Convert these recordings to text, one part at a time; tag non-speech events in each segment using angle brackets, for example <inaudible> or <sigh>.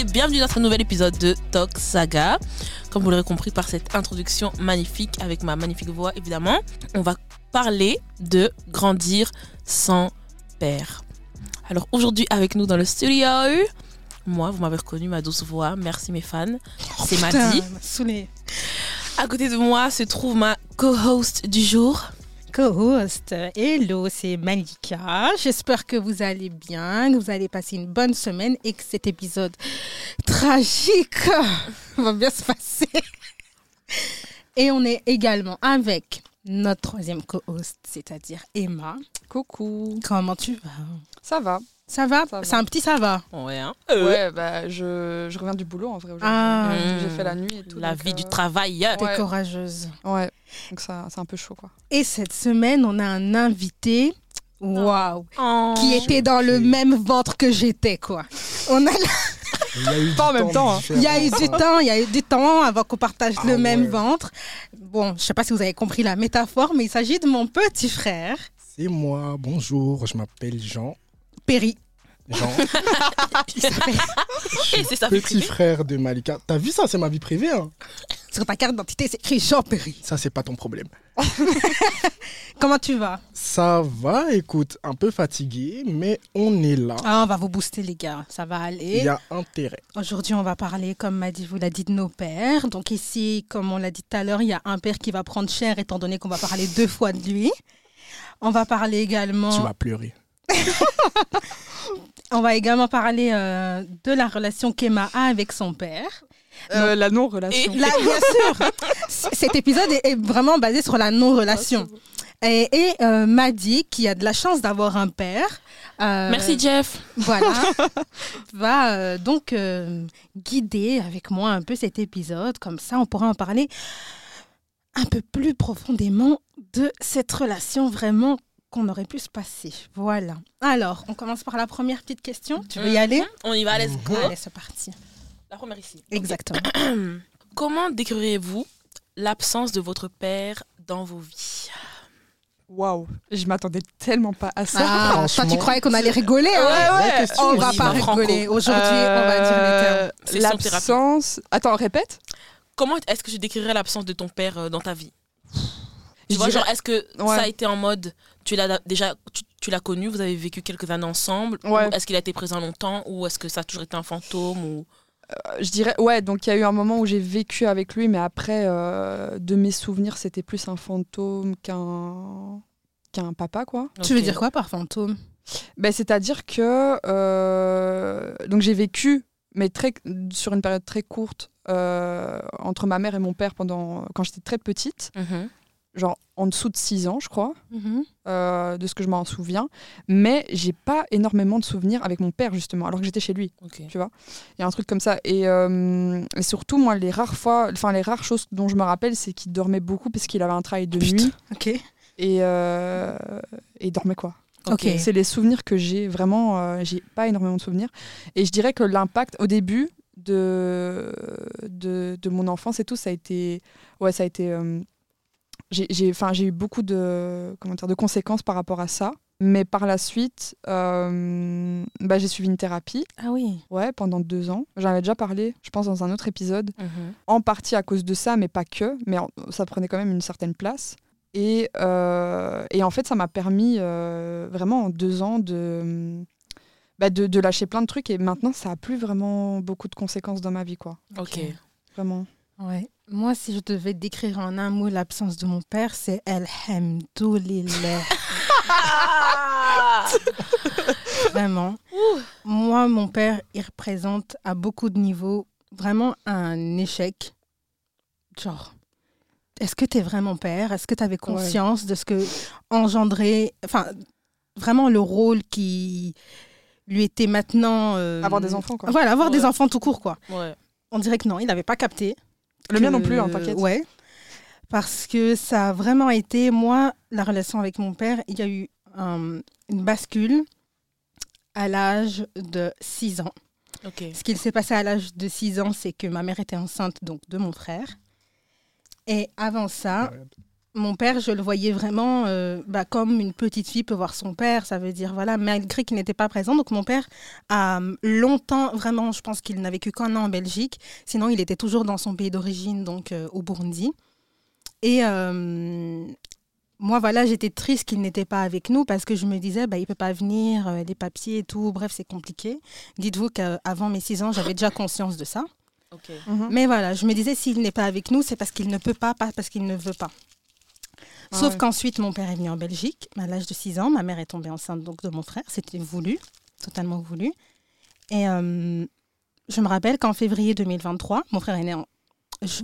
et bienvenue dans ce nouvel épisode de Talk Saga. Comme vous l'aurez compris par cette introduction magnifique avec ma magnifique voix évidemment, on va parler de grandir sans père. Alors aujourd'hui avec nous dans le studio, moi vous m'avez reconnu ma douce voix, merci mes fans, c'est Oh, Putain, Maddy. elle m'a saoulée. À côté de moi se trouve ma co-host du jour. Co-host, hello, c'est Malika. J'espère que vous allez bien, que vous allez passer une bonne semaine et que cet épisode tragique <laughs> va bien se passer. Et on est également avec notre troisième co-host, c'est-à-dire Emma. Coucou. Comment tu vas? Ça va Ça va? C'est un petit ça va. Ouais, hein. Ouais, bah je, je reviens du boulot en vrai aujourd'hui. Ah. J'ai fait la nuit et tout. La donc, vie euh, du travail. T'es Ouais. courageuse. Ouais, donc ça c'est un peu chaud quoi. Et cette semaine, on a un invité. Waouh Oh. Qui était dans le même ventre que j'étais, quoi. On a Il y a eu Pas en du même temps hein. Il y a eu du temps, il y a eu du temps avant qu'on partage Ah le même ventre. Bon, je sais pas si vous avez compris la métaphore, mais il s'agit de mon petit frère, C'est moi, bonjour, je m'appelle Jean. Perry. Jean, <laughs> Il s'appelle- c'est sa vie petit privée. frère de Malika. T'as vu ça, c'est ma vie privée. Hein Sur ta carte d'identité, c'est écrit Jean Perry. ça, c'est pas ton problème. <laughs> Comment tu vas? Ça va, écoute, un peu fatigué, mais on est là. ah, On va vous booster, les gars. Ça va Il aller. y a intérêt. Aujourd'hui, on va parler, comme m'a dit, vous l'a dit, de nos pères. Donc ici, comme on l'a dit tout à l'heure, il y a un père qui va prendre cher, étant donné qu'on va parler deux fois de lui. On va parler également. Tu vas pleurer. <laughs> On va également parler euh, de la relation qu'Emma a avec son père. Euh, la non-relation. Bien <laughs> sûr, cet épisode est, est vraiment basé sur la non-relation. Et, et euh, Maddy, qui a de la chance d'avoir un père, euh, Merci Jeff. voilà, <laughs> va euh, donc euh, guider avec moi un peu cet épisode. Comme ça, on pourra en parler un peu plus profondément de cette relation vraiment qu'on aurait pu se passer. Voilà. Alors, on commence par la première petite question. Tu veux y Mhm. aller On y va, let's go. Allez, c'est parti. La première ici. Exactement. <clears throat> Comment décririez-vous l'absence de votre père dans vos vies? Waouh, je m'attendais tellement pas à ça. Ah, toi, tu croyais qu'on allait rigoler hein Ouais, ouais. question, On va pas rigoler. Aujourd'hui, on va dire les termes. Euh. L'absence. Attends, répète. Comment est-ce que je décrirais l'absence de ton père euh, dans ta vie? Tu Je vois, dirais- genre, est-ce que Ouais. ça a été en mode, tu l'as déjà, tu, tu l'as connu, vous avez vécu quelques années ensemble, Ouais. ou est-ce qu'il a été présent longtemps, ou est-ce que ça a toujours été un fantôme, ou? Euh, Je dirais, ouais, donc il y a eu un moment où j'ai vécu avec lui, mais après, euh, de mes souvenirs, c'était plus un fantôme qu'un qu'un papa, quoi. Tu veux dire quoi par fantôme? Ben, C'est-à-dire que euh, donc j'ai vécu, mais très, sur une période très courte, euh, entre ma mère et mon père pendant, quand j'étais très petite, Mhm. Genre en dessous de 6 ans, je crois, euh, de ce que je m'en souviens. Mais j'ai pas énormément de souvenirs avec mon père, justement, alors que j'étais chez lui. Tu vois Il y a un truc comme ça. Et, euh, et surtout, moi, les rares fois, enfin, les rares choses dont je me rappelle, c'est qu'il dormait beaucoup parce qu'il avait un travail de Putain. nuit. Ok. Et, euh, et il dormait quoi. Ok. C'est les souvenirs que j'ai vraiment. j'ai pas énormément de souvenirs. Et je dirais que l'impact au début de, de, de mon enfance et tout, ça a été. Ouais, ça a été. J'ai j'ai- enfin, j'ai eu beaucoup de, comment dire, de conséquences par rapport à ça. Mais par la suite, euh, bah, j'ai suivi une thérapie Ah oui. ouais, pendant deux ans. J'en avais déjà parlé, je pense, dans un autre épisode. Mhm. En partie à cause de ça, mais pas que. Mais ça prenait quand même une certaine place. Et, euh, et en fait, ça m'a permis euh, vraiment en deux ans de, bah, de, de lâcher plein de trucs. Et maintenant, ça a plus vraiment beaucoup de conséquences dans ma vie, quoi. Ok. Vraiment. Ouais. Moi, si je devais décrire en un mot l'absence de mon père, c'est Alhamdoulilah. <laughs> Vraiment. Moi, mon père, il représente à beaucoup de niveaux vraiment un échec. Genre, est-ce que tu es vraiment père? Est-ce que tu avais conscience de ce que engendrait, enfin, vraiment le rôle qui lui était maintenant. euh, Avoir des enfants, quoi. Voilà, avoir Ouais. des enfants tout court, quoi. Ouais. On dirait que non, il n'avait pas capté. Le mien non plus, hein, t'inquiète. Ouais. Parce que ça a vraiment été, moi, la relation avec mon père, il y a eu euh, une bascule à l'âge de 6 ans. Ok. Ce qu'il s'est passé à l'âge de 6 ans, c'est que ma mère était enceinte donc de mon frère. Et avant ça, mon père, je le voyais vraiment euh, bah, comme une petite fille peut voir son père. Ça veut dire, voilà, malgré qu'il n'était pas présent. Donc, mon père a longtemps, vraiment, je pense qu'il n'a vécu qu'un an en Belgique. Sinon, il était toujours dans son pays d'origine, donc euh, au Burundi. Et euh, moi, voilà, j'étais triste qu'il n'était pas avec nous parce que je me disais, bah, il ne peut pas venir, euh, les papiers et tout. Bref, c'est compliqué. Dites-vous qu'avant mes six ans, j'avais déjà conscience de ça. Ok. Mhm. Mais voilà, je me disais, s'il n'est pas avec nous, c'est parce qu'il ne peut pas, pas parce qu'il ne veut pas. Ah Sauf ouais. qu'ensuite, mon père est venu en Belgique à l'âge de 6 ans. Ma mère est tombée enceinte donc, de mon frère. C'était voulu, totalement voulu. Et euh, je me rappelle qu'en février 2023, mon frère est né en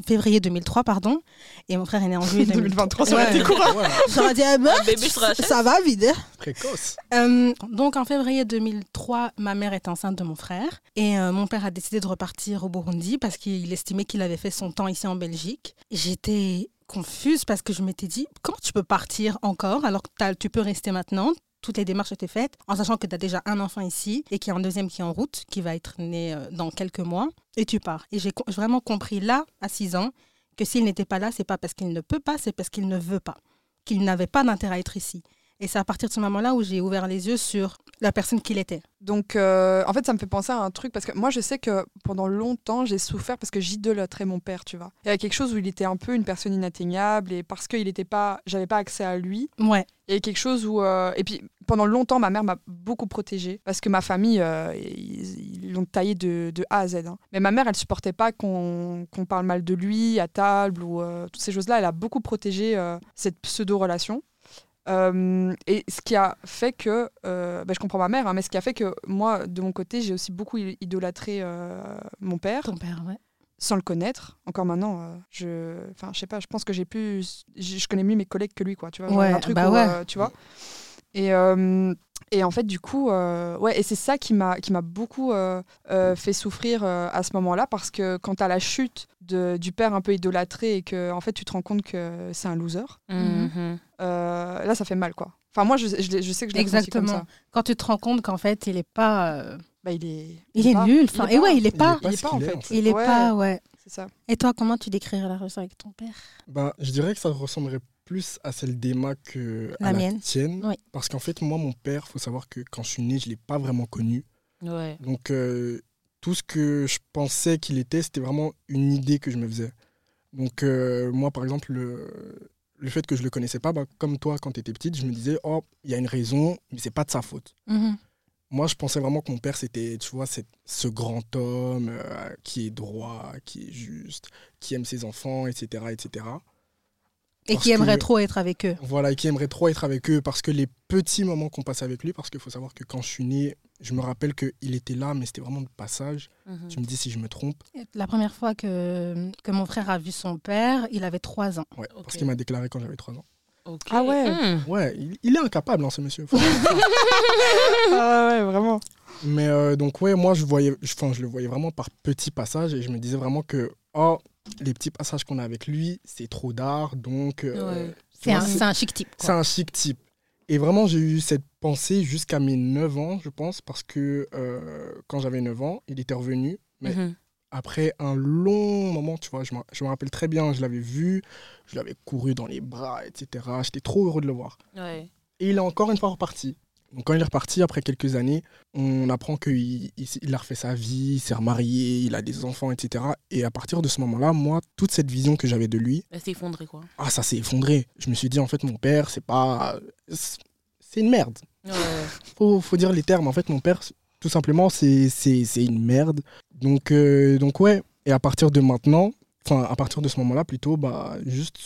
février 2003, pardon, et mon frère est né en juillet <laughs> 2023, 2023. ça aurait été court. Ouais, J'aurais dit, ah ben, Un bébé sur la chaise. ça va vite. hein. précoce. Euh, donc en février 2003, ma mère est enceinte de mon frère et euh, mon père a décidé de repartir au Burundi parce qu'il estimait qu'il avait fait son temps ici en Belgique. J'étais confuse parce que je m'étais dit comment tu peux partir encore alors que tu peux rester maintenant? Toutes les démarches étaient faites, en sachant que tu as déjà un enfant ici et qu'il y a un deuxième qui est en route, qui va être né euh, dans quelques mois, et tu pars. Et j'ai vraiment compris là, à 6 ans, que s'il n'était pas là, c'est pas parce qu'il ne peut pas, c'est parce qu'il ne veut pas, qu'il n'avait pas d'intérêt à être ici. Et c'est à partir de ce moment-là où j'ai ouvert les yeux sur la personne qu'il était. Donc, euh, en fait, ça me fait penser à un truc parce que moi, je sais que pendant longtemps, j'ai souffert parce que j'idolâtrais mon père, tu vois. Il y avait quelque chose où il était un peu une personne inatteignable et parce qu'il n'était pas, j'avais pas accès à lui. Ouais, Il y avait quelque chose où, euh, et puis pendant longtemps, ma mère m'a beaucoup protégée parce que ma famille, euh, ils l'ont taillé de, de A à Z. hein. Mais ma mère, elle supportait pas qu'on qu'on parle mal de lui à table ou toutes ces choses-là. Elle a beaucoup protégé cette pseudo-relation. Euh, et ce qui a fait que, euh, bah, je comprends ma mère, hein, mais ce qui a fait que moi, de mon côté, j'ai aussi beaucoup idolâtré euh, mon père ton père, ouais. sans le connaître. Encore maintenant, euh, je, enfin, je sais pas, je pense que j'ai plus, je connais mieux mes collègues que lui, quoi. Tu vois, genre, Ouais, un truc bah où, ouais. tu vois. Et et en fait, du coup, euh, ouais, et c'est ça qui m'a qui m'a beaucoup euh, euh, fait souffrir euh, à ce moment-là, parce que quand à la chute de, du père un peu idolâtré et que en fait tu te rends compte que c'est un loser, Mhm. euh, là ça fait mal, quoi. Enfin moi, je, je, sais que je l'ai ressenti comme Exactement. ça. Quand tu te rends compte qu'en fait, il est pas. euh, Bah, il est, il est pas- nul. Enfin, et ouais, il est il pas. est pas Il est pas en est, fait. en fait. Il est Ouais. pas, ouais. C'est ça. Et toi, comment tu décrirais la relation avec ton père? Ben, je dirais que ça ressemblerait plus à celle d'Emma que La à la mienne. tienne. Oui. Parce qu'en fait, moi, mon père, faut savoir que quand je suis né, je l'ai pas vraiment connu. Ouais. Donc, euh, tout ce que je pensais qu'il était, c'était vraiment une idée que je me faisais. Donc, euh, moi, par exemple, le, le fait que je le connaissais pas, ben, comme toi, quand tu étais petite, je me disais, oh, il y a une raison, mais c'est pas de sa faute. Mhm. Moi, je pensais vraiment que mon père, c'était, tu vois, ce grand homme euh, qui est droit, qui est juste, qui aime ses enfants, etc., etc. Et qui aimerait que- trop être avec eux. Voilà, et qui aimerait trop être avec eux parce que les petits moments qu'on passe avec lui, parce qu'il faut savoir que quand je suis né, je me rappelle qu'il était là, mais c'était vraiment de passage. Mhm. Tu me dis si je me trompe. La première fois que, que mon frère a vu son père, il avait trois ans. Ouais, parce qu'il m'a déclaré quand j'avais 3 ans. Ah ouais. Mhm. Ouais, il, il est incapable, hein, ce monsieur. <laughs> Ah ouais, vraiment. mais euh, donc, ouais, moi, je, voyais, je, enfin, je le voyais vraiment par petits passages et je me disais vraiment que, oh, les petits passages qu'on a avec lui, c'est trop d'art, donc. euh, Ouais. C'est un, chic type. C'est un chic type. Et vraiment, j'ai eu cette pensée jusqu'à mes 9 ans, je pense, parce que euh, quand j'avais 9 ans, il était revenu. Mais Mhm. après un long moment, tu vois, je me, je me rappelle très bien, je l'avais vu, je l'avais couru dans les bras, etc. J'étais trop heureux de le voir. Ouais. Et il est encore une fois reparti. Donc quand il est reparti, après quelques années, on apprend qu'il il, il a refait sa vie, il s'est remarié, il a des enfants, etc. Et à partir de ce moment-là, moi, toute cette vision que j'avais de lui, Elle s'est effondrée, quoi. ah, ça s'est effondré. Je me suis dit, en fait, mon père, c'est pas... C'est une merde. Ouais. Faut, faut dire les termes. En fait, mon père, tout simplement, c'est une merde. Donc, euh, donc, ouais. Et à partir de maintenant, enfin, à partir de ce moment-là, plutôt, bah, juste,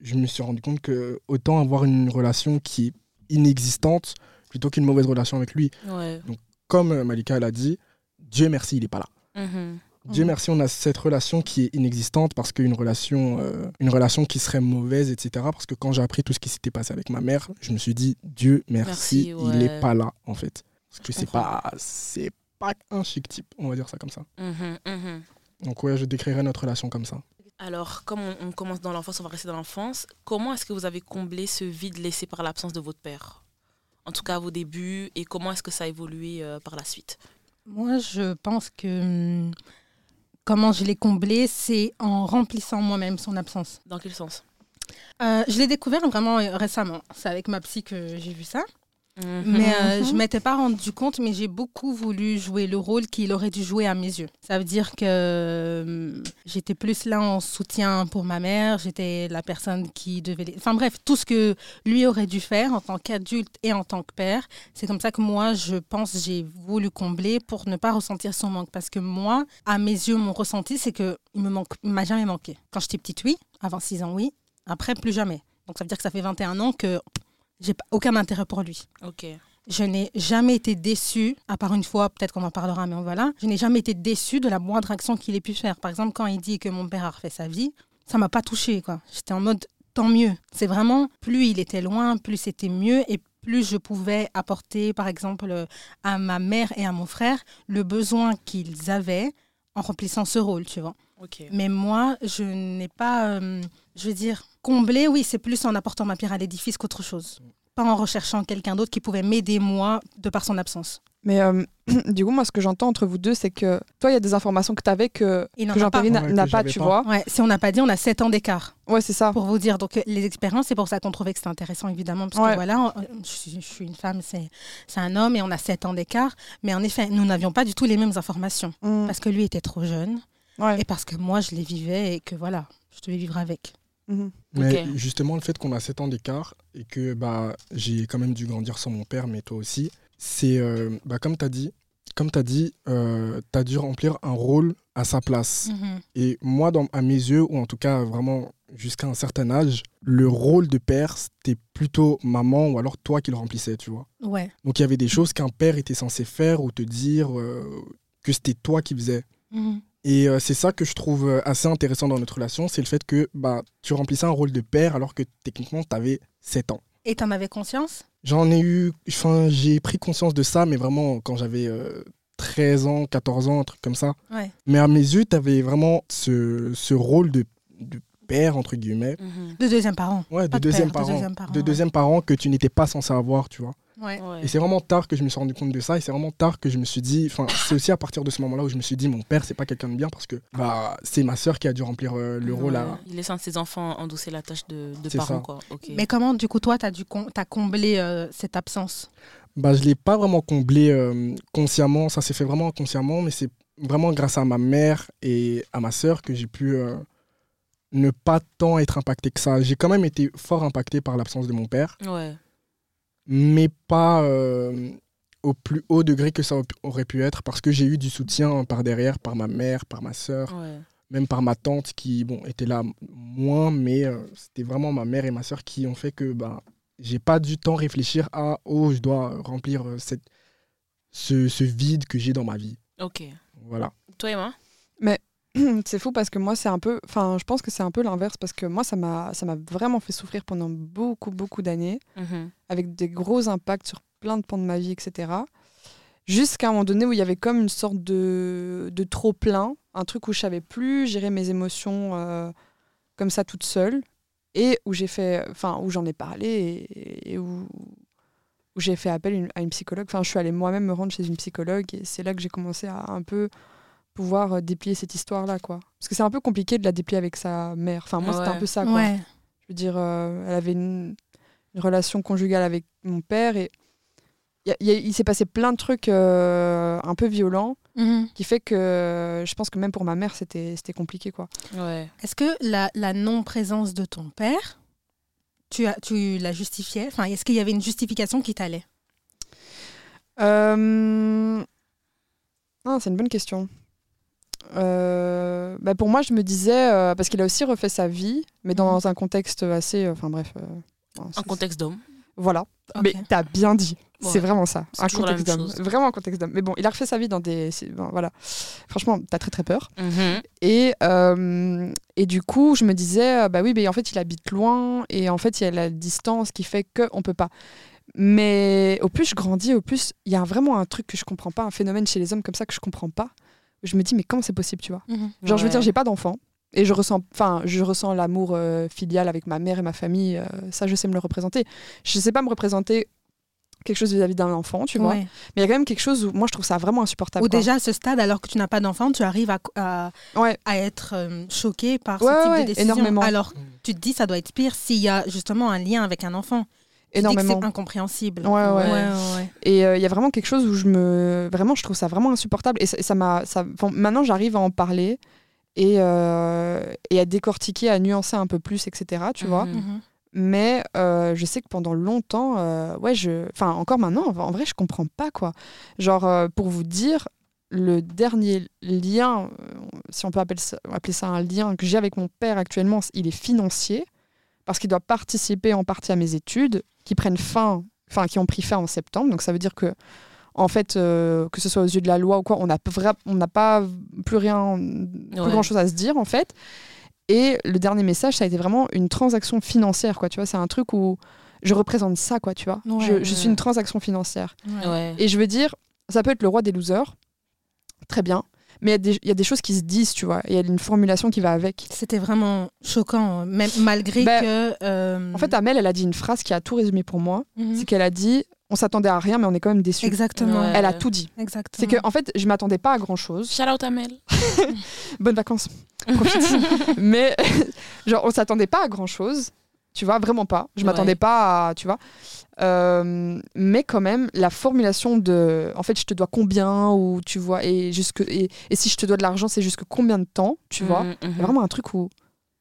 je me suis rendu compte que autant avoir une relation qui est inexistante plutôt qu'une mauvaise relation avec lui. Ouais. Comme euh, Malika l'a dit, Dieu merci, il est pas là. Mhm. Dieu Mhm. merci, on a cette relation qui est inexistante parce qu'une relation, euh, une relation qui serait mauvaise, etc. Parce que quand j'ai appris tout ce qui s'était passé avec ma mère, je me suis dit Dieu merci, Merci, il n'est pas là en fait. Parce que c'est pas, c'est pas un chic type, on va dire ça comme ça. Mhm, mhm. Donc ouais, je décrirais notre relation comme ça. Alors, comme on, on commence dans l'enfance, on va rester dans l'enfance. Comment est-ce que vous avez comblé ce vide laissé par l'absence de votre père? En tout cas, à vos débuts, et comment est-ce que ça a évolué euh, par la suite? Moi, je pense que hum, comment je l'ai comblé, c'est en remplissant moi-même son absence. Dans quel sens? Euh, je l'ai découvert vraiment euh, récemment. C'est avec ma psy que j'ai vu ça. Mhm. Mais euh, Mhm. je m'étais pas rendu compte, mais j'ai beaucoup voulu jouer le rôle qu'il aurait dû jouer à mes yeux. Ça veut dire que euh, j'étais plus là en soutien pour ma mère, j'étais la personne qui devait... les- Enfin bref, tout ce que lui aurait dû faire en tant qu'adulte et en tant que père, c'est comme ça que moi, je pense, j'ai voulu combler pour ne pas ressentir son manque. Parce que moi, à mes yeux, mon ressenti, c'est que il me manque, m'a jamais manqué. Quand j'étais petite, oui. Avant 6 ans, oui. Après, plus jamais. Donc ça veut dire que ça fait 21 ans que j'ai aucun intérêt pour lui. Ok. Je n'ai jamais été déçue, à part une fois, peut-être qu'on en parlera, mais voilà. Je n'ai jamais été déçue de la moindre action qu'il ait pu faire. Par exemple, quand il dit que mon père a refait sa vie, ça m'a pas touchée, quoi. J'étais en mode, tant mieux. C'est vraiment, plus il était loin, plus c'était mieux et plus je pouvais apporter, par exemple, euh, à ma mère et à mon frère le besoin qu'ils avaient en remplissant ce rôle, tu vois. Mais moi, je n'ai pas, euh, je veux dire, comblé, oui, c'est plus en apportant ma pierre à l'édifice qu'autre chose. Pas en recherchant quelqu'un d'autre qui pouvait m'aider, moi, de par son absence. Mais euh, <clears throat> du coup, moi, ce que j'entends entre vous deux, c'est que toi, il y a des informations que tu avais que. Jean-Péry n'a Ouais, pas, tu pas. vois. Ouais, si on n'a pas dit, on a 7 ans d'écart, Ouais, c'est ça. pour vous dire. Donc, euh, les expériences, c'est pour ça qu'on trouvait que c'était intéressant, évidemment, parce Ouais. que voilà, je, suis- je suis une femme, c'est c'est un homme, et on a 7 ans d'écart. Mais en effet, nous n'avions pas du tout les mêmes informations, Mm. parce que lui était trop jeune, Ouais. et parce que moi, je les vivais, et que voilà, je devais vivre avec. Mhm. Mais justement, le fait qu'on a 7 ans d'écart et que bah, j'ai quand même dû grandir sans mon père, mais toi aussi, c'est euh, bah, comme tu as dit, comme tu as dit, tu as dû remplir un rôle à sa place. Mhm. Et moi, dans, à mes yeux, ou en tout cas vraiment jusqu'à un certain âge, le rôle de père, c'était plutôt maman ou alors toi qui le remplissais, tu vois. Ouais. Donc il y avait des choses qu'un père était censé faire ou te dire euh, que c'était toi qui faisais. Mhm. Et euh, c'est ça que je trouve euh, assez intéressant dans notre relation, c'est le fait que bah, tu remplissais un rôle de père alors que techniquement tu avais 7 ans. Et t'en avais conscience? J'en ai eu, enfin j'ai pris conscience de ça, mais vraiment quand j'avais euh, 13 ans, 14 ans, un truc comme ça. Ouais. Mais à mes yeux, tu avais vraiment ce, ce rôle de, de père, entre guillemets. Mhm. De deuxième parent. Ouais, de de deuxième père, de parent. deuxième parent, de deuxième parent que tu n'étais pas censé avoir, tu vois. Ouais. Ouais. Et c'est vraiment tard que je me suis rendu compte de ça. Et c'est vraiment tard que je me suis dit. Enfin, c'est aussi à partir de ce moment-là où je me suis dit, mon père, c'est pas quelqu'un de bien parce que bah, c'est ma sœur qui a dû remplir euh, le rôle à. Il laisse un de ses enfants endosser la tâche de, de parent, quoi. Ok. Mais comment, du coup, toi, t'as dû com- t'as comblé euh, cette absence? Bah, je l'ai pas vraiment comblé euh, consciemment. Ça s'est fait vraiment inconsciemment, mais c'est vraiment grâce à ma mère et à ma sœur que j'ai pu euh, ne pas tant être impacté que ça. J'ai quand même été fort impacté par l'absence de mon père. Ouais. mais pas euh, au plus haut degré que ça aurait pu être parce que j'ai eu du soutien par derrière, par ma mère, par ma sœur, Ouais. même par ma tante qui bon, était là moins, mais euh, c'était vraiment ma mère et ma sœur qui ont fait que bah, j'ai pas du temps réfléchir à oh, je dois remplir euh, cette, ce, ce vide que j'ai dans ma vie. Ok. Voilà. Toi, Emma? <clears throat> c'est fou parce que moi, c'est un peu. Enfin, je pense que c'est un peu l'inverse parce que moi, ça m'a ça m'a vraiment fait souffrir pendant beaucoup, beaucoup d'années, Mhm. avec des gros impacts sur plein de pans de ma vie, etc. Jusqu'à un moment donné où il y avait comme une sorte de, de trop-plein, un truc où je savais plus gérer mes émotions euh, comme ça toute seule, et où j'ai fait. Enfin, où j'en ai parlé et, et où, où j'ai fait appel à une psychologue. Enfin, je suis allée moi-même me rendre chez une psychologue et c'est là que j'ai commencé à un peu pouvoir euh, déplier cette histoire-là, quoi. Parce que c'est un peu compliqué de la déplier avec sa mère. Enfin, moi, c'était Ouais. un peu ça, quoi. Ouais. Je veux dire, euh, elle avait une, une relation conjugale avec mon père et il y a- il y a- il s'est passé plein de trucs euh, un peu violents Mhm. qui fait que je pense que même pour ma mère, c'était c'était compliqué, quoi. Ouais. Est-ce que la, la non-présence de ton père, tu, as, tu la justifiais? Enfin, est-ce qu'il y avait une justification qui t'allait? Euh, ah, c'est une bonne question. Euh, bah, pour moi, je me disais, euh, parce qu'il a aussi refait sa vie, mais dans un contexte assez. euh, Enfin bref. euh, Un contexte d'homme. Voilà. Mais t'as bien dit. Ouais. C'est vraiment ça. Un contexte d'homme. Vraiment un contexte d'homme. Mais bon, il a refait sa vie dans des. bon, voilà. Franchement, t'as très très peur. Mhm. Et, euh, et du coup, je me disais, euh, bah oui, mais en fait, il habite loin. Et en fait, il y a la distance qui fait qu'on peut pas. Mais au plus je grandis, au plus il y a vraiment un truc que je comprends pas, un phénomène chez les hommes comme ça que je comprends pas. Je me dis, mais comment c'est possible, tu vois Genre, je veux dire, j'ai pas d'enfant. Et je ressens, enfin, je ressens l'amour euh, filial avec ma mère et ma famille. euh, ça, je sais me le représenter. Je sais pas me représenter quelque chose vis-à-vis d'un enfant, tu vois. Ouais. Mais il y a quand même quelque chose où moi je trouve ça vraiment insupportable. Ou déjà à ce stade, alors que tu n'as pas d'enfant, tu arrives à, à, Ouais. à être euh, choqué par Ouais, ce type de décision. énormément. Alors tu te dis, ça doit être pire s'il y a justement un lien avec un enfant. Énormément. C'est incompréhensible. Ouais, ouais. ouais, ouais, ouais. Et euh, il y a vraiment quelque chose où je me. Vraiment, je trouve ça vraiment insupportable. Et ça m'a. ça- maintenant, j'arrive à en parler et, euh, et à décortiquer, à nuancer un peu plus, etc. Tu vois. Mhm. Mhm. Mais euh, je sais que pendant longtemps, euh, ouais, je. Enfin, encore maintenant, en vrai, je comprends pas, quoi. Genre, euh, pour vous dire, le dernier lien, si on peut appeler ça, appeler ça un lien que j'ai avec mon père actuellement, il est financier, parce qu'il doit participer en partie à mes études, qui prennent fin, enfin, qui ont pris fin en septembre. Donc, ça veut dire que, en fait, euh, que ce soit aux yeux de la loi ou quoi, on n'a on n'a pas plus rien, plus Ouais. grand chose à se dire, en fait. Et le dernier message, ça a été vraiment une transaction financière, quoi. Tu vois, c'est un truc où je représente ça, quoi. Tu vois, Ouais, je, je ouais. suis une transaction financière. Et je veux dire, ça peut être le roi des losers, très bien. Mais il y a des- il y, a des choses qui se disent, tu vois. et Il y a une formulation qui va avec. C'était vraiment choquant, même malgré Ben, que. euh, En fait, Amel, elle a dit une phrase qui a tout résumé pour moi. mhm. C'est qu'elle a dit on s'appelle à rien, mais on est quand même déçus. exactement. Ouais. Elle a tout dit. Exactement. C'est que, en fait, je m'attendais pas à grand chose. Shout out Amel. <laughs> Bonnes vacances. Profite. <laughs> mais, <laughs> genre, on s'attendait pas à grand chose. Tu vois, vraiment pas. Je m'attendais Ouais. pas à. Tu vois. Euh, mais quand même, la formulation de. En fait, je te dois combien, ou tu vois, et, jusque, et, et si je te dois de l'argent, c'est jusque combien de temps, tu vois? Il y mhm. a vraiment un truc où.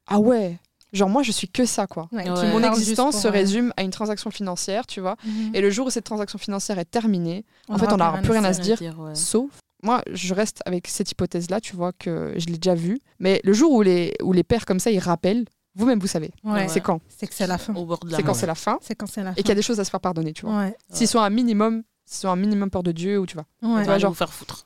Ah ouais. Genre, moi, je suis que ça, quoi. Ouais, Ouais. tu Mon existence se euh, résume à une transaction financière, tu vois. mhm. Et le jour où cette transaction financière est terminée, en fait, on n'aura plus rien à se dire. ouais. Sauf, moi, je reste avec cette hypothèse-là, tu vois, que je l'ai déjà vue. Mais le jour où les, où les pères comme ça, ils rappellent, vous-même, vous savez. Ouais. C'est quand C'est que c'est la fin. C'est quand c'est la fin C'est quand c'est la fin. et qu'il y a des choses à se faire pardonner, tu vois. Ouais. S'ils sont un minimum, s'ils sont un minimum peur de Dieu, ou tu vois. Ouais. On va genre- vous faire foutre.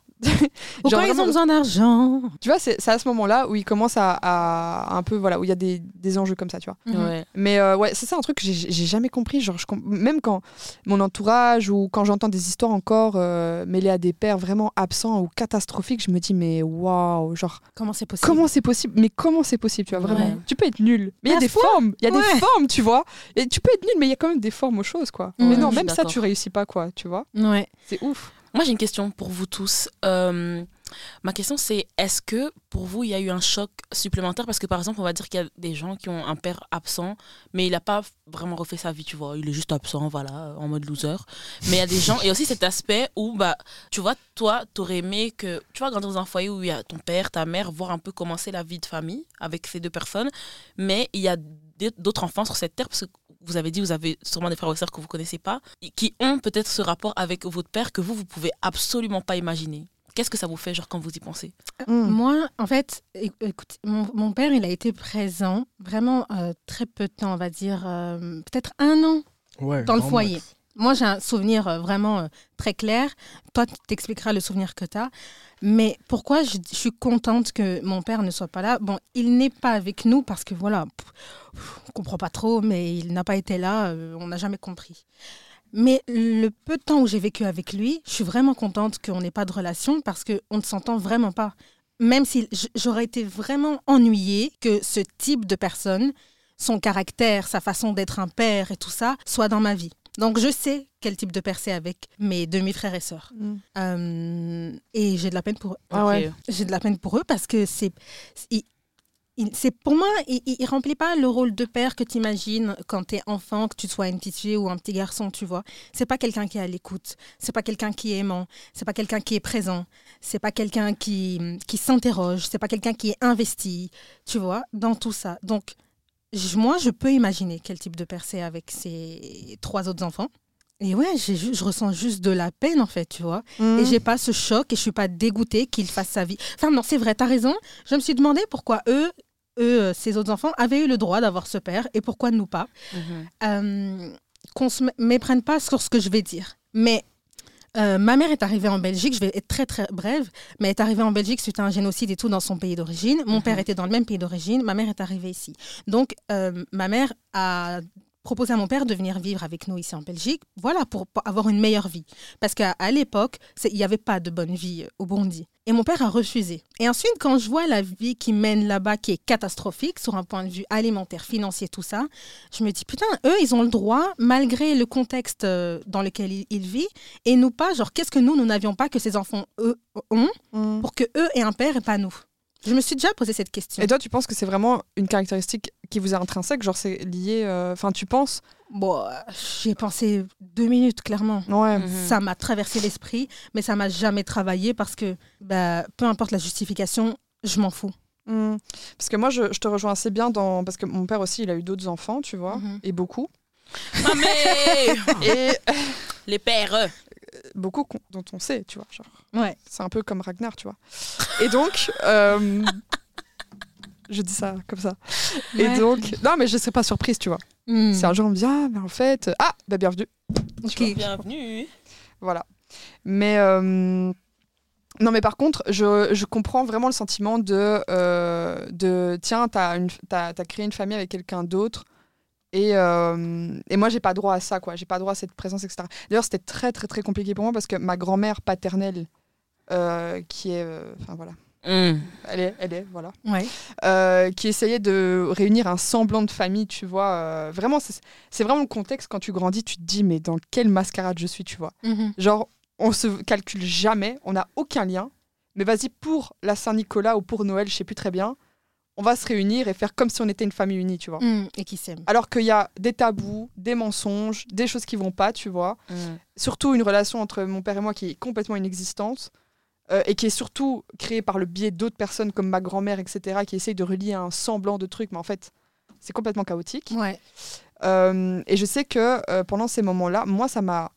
Ou quand ils ont besoin d'argent. Tu vois, c'est à ce moment-là où ils commencent à, à un peu, voilà, où il y a des, des enjeux comme ça, tu vois. Mhm. Ouais. Mais euh, ouais, c'est ça un truc que j'ai jamais compris. Genre, je même quand mon entourage ou quand j'entends des histoires encore euh, mêlées à des pères vraiment absents ou catastrophiques, je me dis, mais waouh, genre, Comment c'est possible? comment c'est possible? Mais comment c'est possible, tu vois, vraiment? Ouais. Tu peux être nul, mais il y a des formes, il y a Ouais. des formes, tu vois. Et tu peux être nul, mais il y a quand même des formes aux choses, quoi. Ouais, mais non, même ça, tu réussis pas, quoi, tu vois. Ouais. C'est ouf. Moi, j'ai une question pour vous tous. Euh, ma question, c'est est-ce que pour vous, il y a eu un choc supplémentaire? Parce que, par exemple, on va dire qu'il y a des gens qui ont un père absent, mais il n'a pas vraiment refait sa vie, tu vois. Il est juste absent, voilà, en mode loser. Mais il y a des gens, et aussi cet aspect où, bah, tu vois, toi, t'aurais aimé que, tu vois, grandir dans un foyer où il y a ton père, ta mère, voir un peu commencer la vie de famille avec ces deux personnes. Mais il y a d'autres enfants sur cette terre, vous avez dit, vous avez sûrement des frères et sœurs que vous connaissez pas, qui ont peut-être ce rapport avec votre père que vous, vous pouvez absolument pas imaginer. Qu'est-ce que ça vous fait, genre, quand vous y pensez? Mm. Moi, en fait, écoute, mon, mon père, il a été présent vraiment euh, très peu de temps, on va dire, euh, peut-être un an Ouais, dans le foyer. max. Moi, j'ai un souvenir euh, vraiment euh, très clair. Toi, tu t'expliqueras le souvenir que tu as. Mais pourquoi je, suis contente que mon père ne soit pas là? Bon, il n'est pas avec nous parce que voilà, on comprend pas trop, mais il n'a pas été là, euh, on n'a jamais compris. Mais le peu de temps où j'ai vécu avec lui, je suis vraiment contente qu'on n'ait pas de relation parce qu'on ne s'entend vraiment pas. Même si j'aurais été vraiment ennuyée que ce type de personne, son caractère, sa façon d'être un père et tout ça, soit dans ma vie. Donc je sais quel type de père c'est avec mes demi-frères et sœurs. Mm. Euh, et j'ai de la peine pour eux. Ah ouais. J'ai de la peine pour eux parce que c'est. C'est pour moi, il, il remplit pas le rôle de père que tu imagines quand tu es enfant, que tu sois une petite fille ou un petit garçon, tu vois. C'est pas quelqu'un qui est à l'écoute, c'est pas quelqu'un qui est aimant, c'est pas quelqu'un qui est présent, c'est pas quelqu'un qui, qui s'interroge, c'est pas quelqu'un qui est investi, tu vois, dans tout ça. Donc, moi, je peux imaginer quel type de père c'est avec ses trois autres enfants. Et ouais, je ressens juste de la peine, en fait, tu vois. Mm. Et j'ai pas ce choc et je suis pas dégoûtée qu'il fasse sa vie. Enfin, non, c'est vrai, t'as raison. Je me suis demandé pourquoi eux, eux, euh, ces autres enfants, avaient eu le droit d'avoir ce père et pourquoi nous pas. Euh, qu'on se mé- méprenne pas sur ce que je vais dire. Mais euh, ma mère est arrivée en Belgique, je vais être très très brève, mais est arrivée en Belgique suite à un génocide et tout dans son pays d'origine. Mon Mhm. père était dans le même pays d'origine, ma mère est arrivée ici. Donc euh, ma mère a proposé à mon père de venir vivre avec nous ici en Belgique, voilà, pour, pour avoir une meilleure vie. Parce qu'à à l'époque, il n'y avait pas de bonne vie euh, au Burundi. Et mon père a refusé. Et ensuite, quand je vois la vie qu'ils mènent là-bas, qui est catastrophique sur un point de vue alimentaire, financier, tout ça, je me dis, putain, eux, ils ont le droit, malgré le contexte euh, dans lequel ils, ils vivent, et nous pas, genre, qu'est-ce que nous, nous n'avions pas que ces enfants, eux, ont, Mm. pour que eux aient un père et pas nous? Je me suis déjà posé cette question. Et toi, tu penses que c'est vraiment une caractéristique qui vous est intrinsèque Genre, c'est lié. euh, Enfin, tu penses? Bon, euh, j'y ai pensé deux minutes, clairement. Ouais. Mhm. Ça m'a traversé l'esprit, mais ça m'a jamais travaillé parce que bah, peu importe la justification, je m'en fous. Mm. Parce que moi, je, je te rejoins assez bien dans. Parce que mon père aussi, il a eu d'autres enfants, tu vois, Mhm. et beaucoup. Mamé <laughs> Et Les pères. Beaucoup dont on sait, tu vois. Genre, Ouais. c'est un peu comme Ragnar, tu vois. Et donc. <laughs> euh, Je dis ça comme ça. Et donc. Non, mais je serais pas surprise, tu vois. Hmm. Si un jour on me dit, ah, mais en fait. Ah, bah bienvenue. Ok. Bienvenue. Voilà. Mais euh, non, mais par contre, je, je comprends vraiment le sentiment de, euh, de tiens, t'as une- t'as as créé une famille avec quelqu'un d'autre. Et, euh, et moi, j'ai pas droit à ça, quoi. J'ai pas droit à cette présence, etc. D'ailleurs, c'était très, très, très compliqué pour moi parce que ma grand-mère paternelle, euh, qui est. euh, Enfin, voilà. Mm. Elle est, elle est, voilà. Ouais. Euh, qui essayait de réunir un semblant de famille, tu vois. euh, vraiment, c'est c'est vraiment le contexte quand tu grandis, tu te dis, mais dans quelle mascarade je suis, tu vois. Mhm. Genre, on se calcule jamais, on n'a aucun lien. Mais vas-y, pour la Saint-Nicolas ou pour Noël, je sais plus très bien, on va se réunir et faire comme si on était une famille unie, tu vois. Hmm. Et qui s'aiment. Alors qu'il y a des tabous, des mensonges, des choses qui vont pas, tu vois. Mm. Surtout une relation entre mon père et moi qui est complètement inexistante. euh, et qui est surtout créée par le biais d'autres personnes comme ma grand-mère, etc., qui essayent de relier un semblant de truc, mais en fait, c'est complètement chaotique. Ouais. Euh, et je sais que euh, pendant ces moments-là, moi, ça m'a.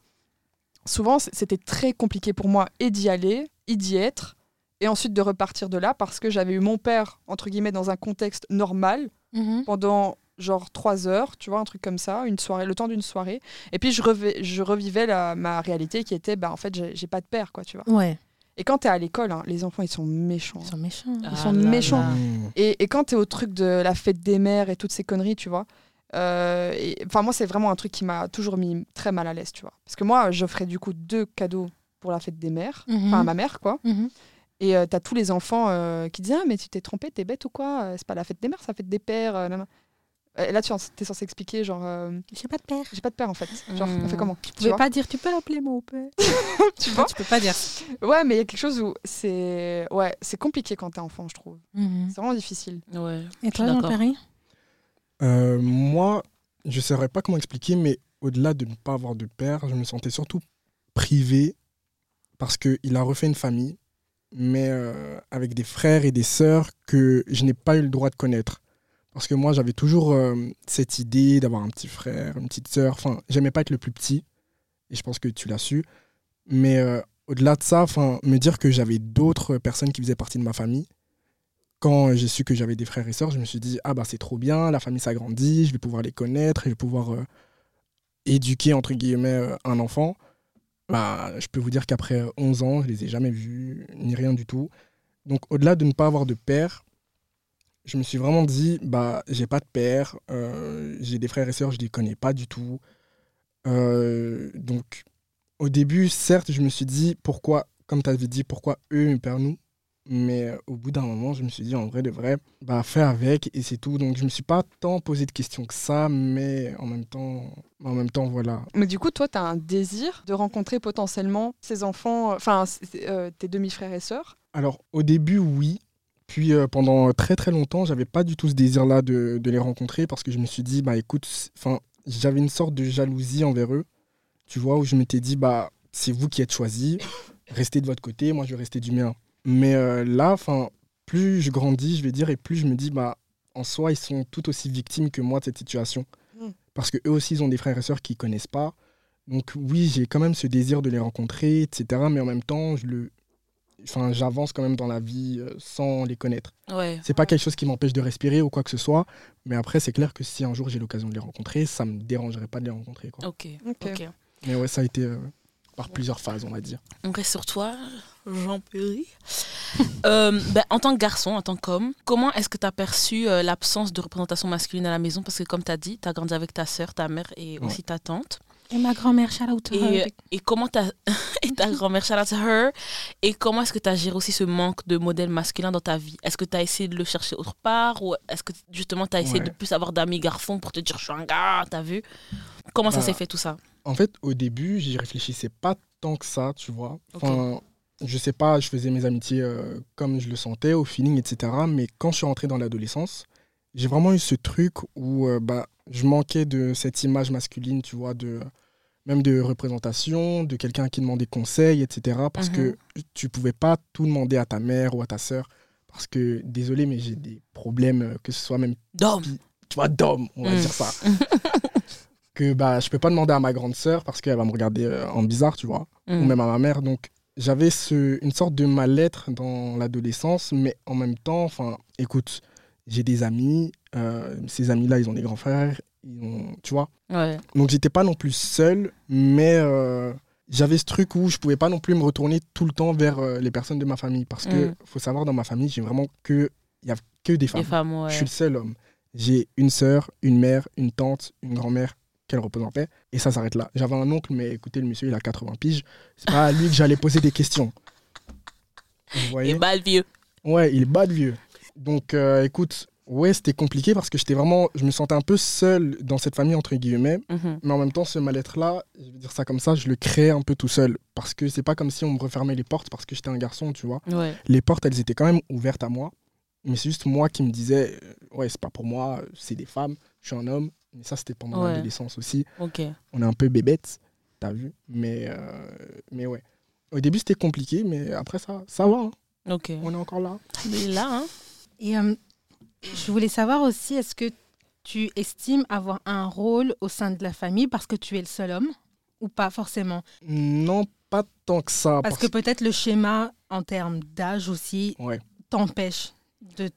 Souvent, c'était très compliqué pour moi et d'y aller, et d'y être, et ensuite de repartir de là parce que j'avais eu mon père, entre guillemets, dans un contexte normal Mhm. pendant genre trois heures, tu vois, un truc comme ça, une soirée, le temps d'une soirée. Et puis je, revais- je revivais la, ma réalité qui était, bah, en fait, j'ai pas de père, quoi, tu vois. Ouais. Et quand t'es à l'école, hein, les enfants, ils sont méchants. Ils sont méchants. Ah sont là méchants. là. Et, et quand tu es au truc de la fête des mères et toutes ces conneries, tu vois, euh, enfin moi c'est vraiment un truc qui m'a toujours mis très mal à l'aise, tu vois. Parce que moi j'offrais du coup deux cadeaux pour la fête des mères, Mhm. enfin à ma mère quoi. Mhm. Et euh, t'as tous les enfants euh, qui disent ah mais tu t'es trompé, t'es bête ou quoi Euh, C'est pas la fête des mères, c'est la fête des pères. euh, nan, nan. Et là tu es censé expliquer genre euh, J'ai pas de père. j'ai pas de père en fait. Genre Mm. on fait comment? Tu Tu pouvais pas dire, tu peux appeler mon père. <laughs> tu vois? tu peux pas dire. Ouais mais il y a quelque chose où c'est ouais c'est compliqué quand t'es enfant je trouve. Mhm. C'est vraiment difficile. Ouais. Et toi, mon Euh, moi, je ne saurais pas comment expliquer, mais au-delà de ne pas avoir de père, je me sentais surtout privé parce qu'il a refait une famille, mais euh, avec des frères et des sœurs que je n'ai pas eu le droit de connaître. Parce que moi, j'avais toujours euh, cette idée d'avoir un petit frère, une petite sœur. Enfin, j'aimais pas être le plus petit, et je pense que tu l'as su. Mais euh, au-delà de ça, enfin, me dire que j'avais d'autres personnes qui faisaient partie de ma famille, quand j'ai su que j'avais des frères et sœurs, je me suis dit, ah bah c'est trop bien, la famille s'agrandit, je vais pouvoir les connaître, je vais pouvoir éduquer, entre guillemets, un enfant. Bah, je peux vous dire qu'après 11 ans, je les ai jamais vus, ni rien du tout. Donc au-delà de ne pas avoir de père, je me suis vraiment dit, bah j'ai pas de père, euh, j'ai des frères et sœurs, je les connais pas du tout. Euh, donc au début, certes, je me suis dit, pourquoi, comme tu avais dit, pourquoi eux me perdent nous? Mais euh, au bout d'un moment, je me suis dit, en vrai de vrai, bah, fais avec et c'est tout. Donc, je me suis pas tant posé de questions que ça, mais en même temps, en même temps voilà. Mais du coup, toi, tu as un désir de rencontrer potentiellement ces enfants, enfin, c- euh, tes demi-frères et sœurs? Alors, au début, oui. Puis, euh, pendant très très longtemps, j'avais pas du tout ce désir-là de, de les rencontrer parce que je me suis dit, bah écoute, enfin, j'avais une sorte de jalousie envers eux, tu vois, où je m'étais dit, bah c'est vous qui êtes choisis, restez de votre côté, moi je vais rester du mien. Mais euh, là, enfin, plus je grandis, je vais dire, et plus je me dis, bah en soi, ils sont tout aussi victimes que moi de cette situation. Mm. Parce que eux aussi, ils ont des frères et sœurs qui connaissent pas. Donc oui, j'ai quand même ce désir de les rencontrer, etc. Mais en même temps, je le, enfin, j'avance quand même dans la vie euh, sans les connaître. Ouais. C'est pas quelque chose qui m'empêche de respirer ou quoi que ce soit, mais après c'est clair que si un jour j'ai l'occasion de les rencontrer, ça me dérangerait pas de les rencontrer. Quoi. Ok. Ok. Ok. Mais ouais, ça a été euh, par plusieurs phases, on va dire. On reste sur toi, Jean Perry. <laughs> Euh, ben, en tant que garçon, en tant qu'homme, comment est-ce que tu as perçu euh, l'absence de représentation masculine à la maison? Parce que comme tu as dit, tu as grandi avec ta sœur, ta mère et Ouais. aussi ta tante. Et ma grand-mère, shout out to Et, her. et comment t'as <laughs> et ta grand-mère shout out to her et comment est-ce que tu as géré aussi ce manque de modèle masculin dans ta vie? Est-ce que tu as essayé de le chercher autre part ou est-ce que justement tu as essayé Ouais. de plus avoir d'amis garçons pour te dire je suis un gars, t'as vu? Comment ça Bah, s'est fait tout ça? En fait, au début, j'y réfléchissais pas tant que ça, tu vois. Enfin, je sais pas, je faisais mes amitiés euh, comme je le sentais, au feeling, etc. Mais quand je suis rentré dans l'adolescence, j'ai vraiment eu ce truc où euh, bah, je manquais de cette image masculine, tu vois, de même de représentation, de quelqu'un qui demandait conseil, etc. Parce que tu pouvais pas tout demander à ta mère ou à ta sœur. Parce que, désolé, mais j'ai des problèmes, euh, que ce soit même D'homme tu vois, d'homme, on va Mm. dire ça. <laughs> que bah, je peux pas demander à ma grande sœur parce qu'elle va me regarder euh, en bizarre, tu vois, ou Mm. même à ma mère. Donc, j'avais ce, une sorte de mal-être dans l'adolescence, mais en même temps, enfin, écoute, j'ai des amis, euh, ces amis-là, ils ont des grands frères, ils ont, tu vois. Ouais. Donc, j'étais pas non plus seul, mais euh, j'avais ce truc où je pouvais pas non plus me retourner tout le temps vers euh, les personnes de ma famille. Parce que, Mm. faut savoir, dans ma famille, j'ai vraiment que, il y a que des femmes. Les femmes, ouais. Je suis le seul homme. J'ai une sœur, une mère, une tante, une grand-mère qu'elle représentait. Et ça s'arrête là. J'avais un oncle, mais écoutez, le monsieur, il a 80 piges. C'est pas à lui que j'allais poser des questions. Vous voyez bah, le vieux. Ouais, il est bas de vieux. Donc, euh, écoute, ouais, c'était compliqué parce que j'étais vraiment. Je me sentais un peu seul dans cette famille, entre guillemets. Mhm. Mais en même temps, ce mal-être-là, je vais dire ça comme ça, je le créais un peu tout seul. Parce que c'est pas comme si on me refermait les portes parce que j'étais un garçon, tu vois Ouais. les portes, elles étaient quand même ouvertes à moi. Mais c'est juste moi qui me disais, euh, ouais, c'est pas pour moi, c'est des femmes, je suis un homme. Mais ça, c'était pendant Ouais. l'adolescence aussi. Ok. On est un peu bébête, t'as vu. Mais, euh, mais ouais. Au début, c'était compliqué, mais après, ça, ça va. hein. Ok. On est encore là. Mais là, hein. Et euh, je voulais savoir aussi, est-ce que tu estimes avoir un rôle au sein de la famille parce que tu es le seul homme ou pas forcément? Non, pas tant que ça. Parce que peut-être le schéma en termes d'âge aussi Ouais. t'empêche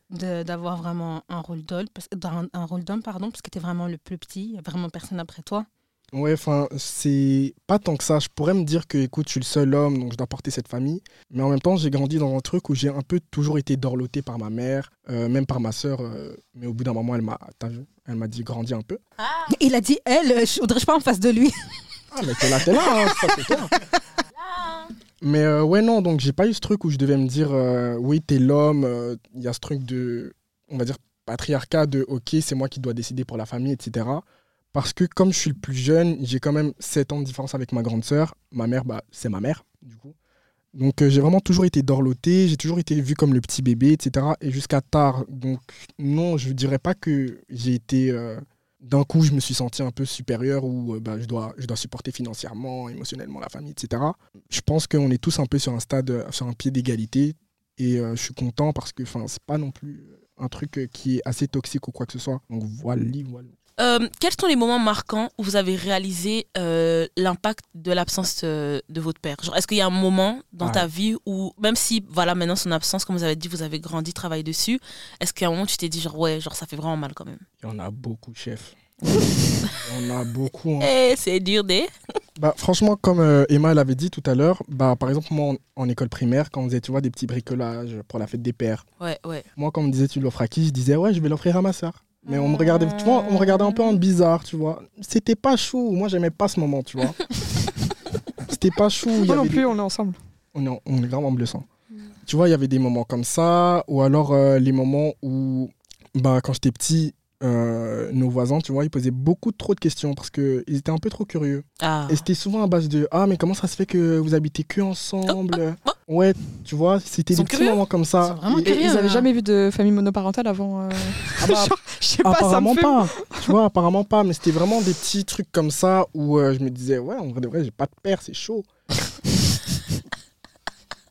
d'avoir vraiment un rôle d'homme, parce, d'un- un rôle d'homme, pardon, parce que tu es vraiment le plus petit, il n'y a vraiment personne après toi. Ouais, enfin, c'est pas tant que ça. Je pourrais me dire que, écoute, je suis le seul homme, donc je dois porter cette famille. Mais en même temps, j'ai grandi dans un truc où j'ai un peu toujours été dorloté par ma mère, euh, même par ma sœur. euh, mais au bout d'un moment, elle m'a, elle m'a dit grandis un peu. Il a dit, elle, je voudrais pas en face de lui. Ah, mais t'es là, t'es là, hein, ça. <laughs> Mais euh, ouais, non, donc j'ai pas eu ce truc où je devais me dire, euh, oui, t'es l'homme, euh, il y a ce truc de, on va dire, patriarcat de, ok, c'est moi qui dois décider pour la famille, etc. Parce que comme je suis le plus jeune, j'ai quand même 7 ans de différence avec ma grande sœur. Ma mère, bah, c'est ma mère, du coup. Donc j'ai vraiment toujours été dorloté, j'ai toujours été vu comme le petit bébé, etc. Et jusqu'à tard. Donc non, je dirais pas que j'ai été... d'un coup, je me suis senti un peu supérieur ou euh, bah, je, dois, supporter financièrement, émotionnellement la famille, etc. Je pense qu'on est tous un peu sur un stade, euh, sur un pied d'égalité. Et euh, je suis content parce que c'est pas non plus un truc qui est assez toxique ou quoi que ce soit. Donc voilà, voilà. Euh, quels sont les moments marquants où vous avez réalisé euh, l'impact de l'absence euh, de votre père? Est-ce qu'il y a un moment dans Ouais. ta vie où, même si, voilà, maintenant son absence, comme vous avez dit, vous avez grandi, travaillé dessus, est-ce qu'il y a un moment où tu t'es dit, genre, ouais, genre, ça fait vraiment mal quand même? Il y en a beaucoup, chef. <laughs> Il y en a beaucoup. hein. Eh, c'est dur, des. <laughs> Bah, franchement, comme Emma l'avait dit tout à l'heure, bah, par exemple, moi, en, en école primaire, quand on faisait, tu vois, des petits bricolages pour la fête des pères, Ouais, ouais. moi, quand on me disait, tu l'offres à qui Je disais, ouais, je vais l'offrir à ma soeur. Mais on me regardait, tu vois, on me regardait un peu en bizarre, tu vois. C'était pas chou. Moi, j'aimais pas ce moment, tu vois. <laughs> C'était pas chou. Moi non plus, des- on est ensemble. on est, on est vraiment blessant. Tu vois, il y avait des moments comme ça, ou alors euh, les moments où, bah, quand j'étais petit, euh, nos voisins, tu vois, ils posaient beaucoup trop de questions parce qu'ils étaient un peu trop curieux. Ah. Et c'était souvent à base de Ah, mais comment ça se fait que vous habitez que ensemble? Ouais, tu vois, c'était des petits moments comme ça. curieux. ils avaient hein. jamais vu de famille monoparentale avant. euh, <laughs> Ah bah, genre, je sais pas, ça me apparemment fait. pas. Tu vois, apparemment pas. Mais c'était vraiment des petits trucs comme ça où euh, je me disais Ouais, en vrai de vrai, j'ai pas de père, c'est chaud. <laughs>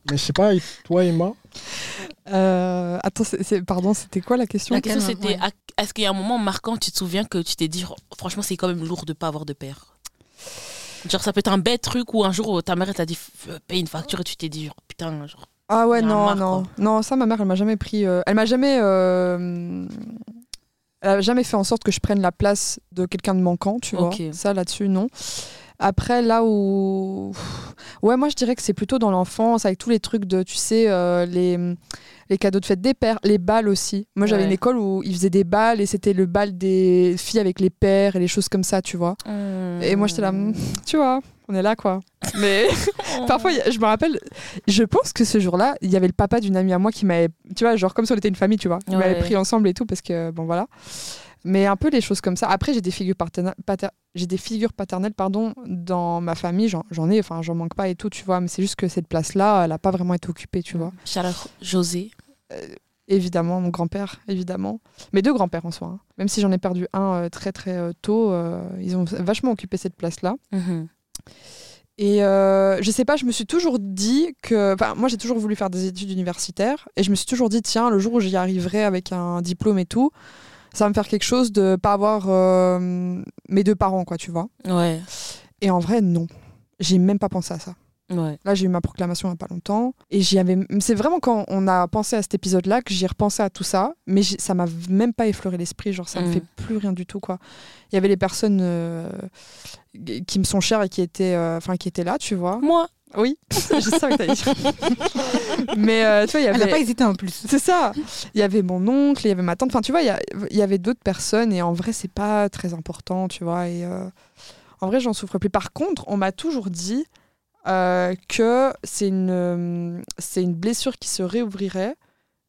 mais je sais pas, et toi, Emma Euh, attends, pardon, c'était quoi la question La question, c'était ouais. est-ce qu'il y a un moment marquant, tu te souviens que tu t'es dit, oh, franchement, c'est quand même lourd de pas avoir de père? Genre, ça peut être un bête truc où un jour, euh, ta mère t'a dit, F- paye une facture et tu t'es dit, genre, putain, genre. Ah ouais, non, non. quoi. Non, ça, ma mère, elle m'a jamais pris. euh, elle m'a jamais. euh, Elle a jamais fait en sorte que je prenne la place de quelqu'un de manquant, tu Ok. vois. Ça, là-dessus, non. Après, là où. Ouais, moi, je dirais que c'est plutôt dans l'enfance, avec tous les trucs de, tu sais, euh, les, les cadeaux de fête des pères, les balles aussi. Moi, j'avais Ouais. une école où ils faisaient des balles et c'était le bal des filles avec les pères et les choses comme ça, tu vois. Et moi, j'étais là. Hmm, tu vois, on est là, quoi. Mais <laughs> <laughs> parfois, je me rappelle, je pense que ce jour-là, il y avait le papa d'une amie à moi qui m'avait, tu vois, genre comme si on était une famille, tu vois. Il Ouais. m'avait pris ensemble et tout, parce que, bon, voilà. Mais un peu les choses comme ça. Après, j'ai des figures paternelles, j'ai des figures paternelles, pardon, dans ma famille. J'en j'en ai, enfin, j'en manque pas et tout, tu vois. Mais c'est juste que cette place-là, elle a pas vraiment été occupée, tu vois. Charlotte José. Évidemment, mon grand-père, évidemment. Mes deux grands-pères en soi. hein. Même si j'en ai perdu un euh, très très euh, tôt, euh, ils ont vachement occupé cette place-là. Mhm. Et euh, je sais pas, je me suis toujours dit que. Enfin, moi, j'ai toujours voulu faire des études universitaires. Et je me suis toujours dit, tiens, le jour où j'y arriverai avec un diplôme et tout, ça va me faire quelque chose de pas avoir euh, mes deux parents, quoi, tu vois. Ouais. Et en vrai, non. J'ai même pas pensé à ça. Ouais. Là, j'ai eu ma proclamation il y a pas longtemps. Et j'y avais. C'est vraiment quand on a pensé à cet épisode-là que j'y repensé à tout ça. Mais ça m'a même pas effleuré l'esprit. Genre, ça me Mhm. fait plus rien du tout, quoi. Il y avait les personnes euh, qui me sont chères et qui étaient, euh, qui étaient là, tu vois. Moi. Oui, <laughs> je savais que t'allais dire. Mais euh, tu vois, il y Elle n'a avait. pas hésité en plus. C'est ça. Il y avait mon oncle, il y avait ma tante. Enfin, tu vois, il y, avait d'autres personnes et en vrai, c'est pas très important, tu vois. Et euh, en vrai, j'en souffre plus. Par contre, on m'a toujours dit euh, que c'est une, euh, c'est une blessure qui se réouvrirait.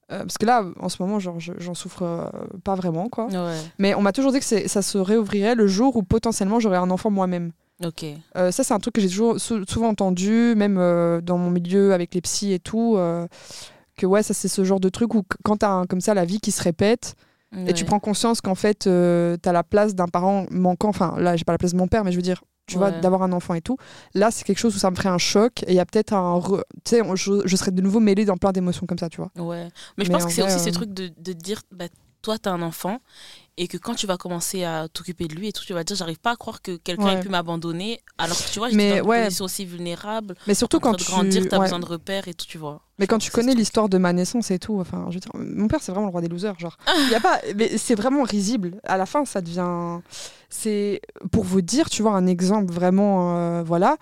Parce que là, en ce moment, genre, j'en souffre pas vraiment, quoi. Ouais. Mais on m'a toujours dit que ça se réouvrirait le jour où potentiellement j'aurais un enfant moi-même. Ok. Euh, ça, c'est un truc que j'ai toujours sou- souvent entendu, même euh, dans mon milieu avec les psys et tout. euh, que ouais, ça, c'est ce genre de truc où quand t'as un- comme ça la vie qui se répète et tu prends conscience qu'en fait, t'as la place d'un parent manquant. Enfin, là, j'ai pas la place de mon père, mais je veux dire, tu vois, d'avoir un enfant et tout. Là, c'est quelque chose où ça me ferait un choc et il y a peut-être un. re- Tu sais, je, je serais de nouveau mêlée dans plein d'émotions comme ça, tu vois. Ouais. Mais je pense en que c'est aussi ce truc de, de dire, bah, toi, t'as un enfant, et que quand tu vas commencer à t'occuper de lui et tout, tu vas dire, j'arrive pas à croire que quelqu'un Ouais. ait pu m'abandonner, alors que tu vois, j'étais dans ouais. aussi vulnérable. Mais surtout quand tu. grandir, t'as ouais. besoin de repères et tout, tu vois. Mais quand tu connais l'histoire de ma naissance et tout, enfin, je veux dire, mon père c'est vraiment le roi des losers, genre. <laughs> Il y a pas, mais c'est vraiment risible. À la fin, ça devient, c'est pour vous dire, tu vois, un exemple vraiment, euh, voilà.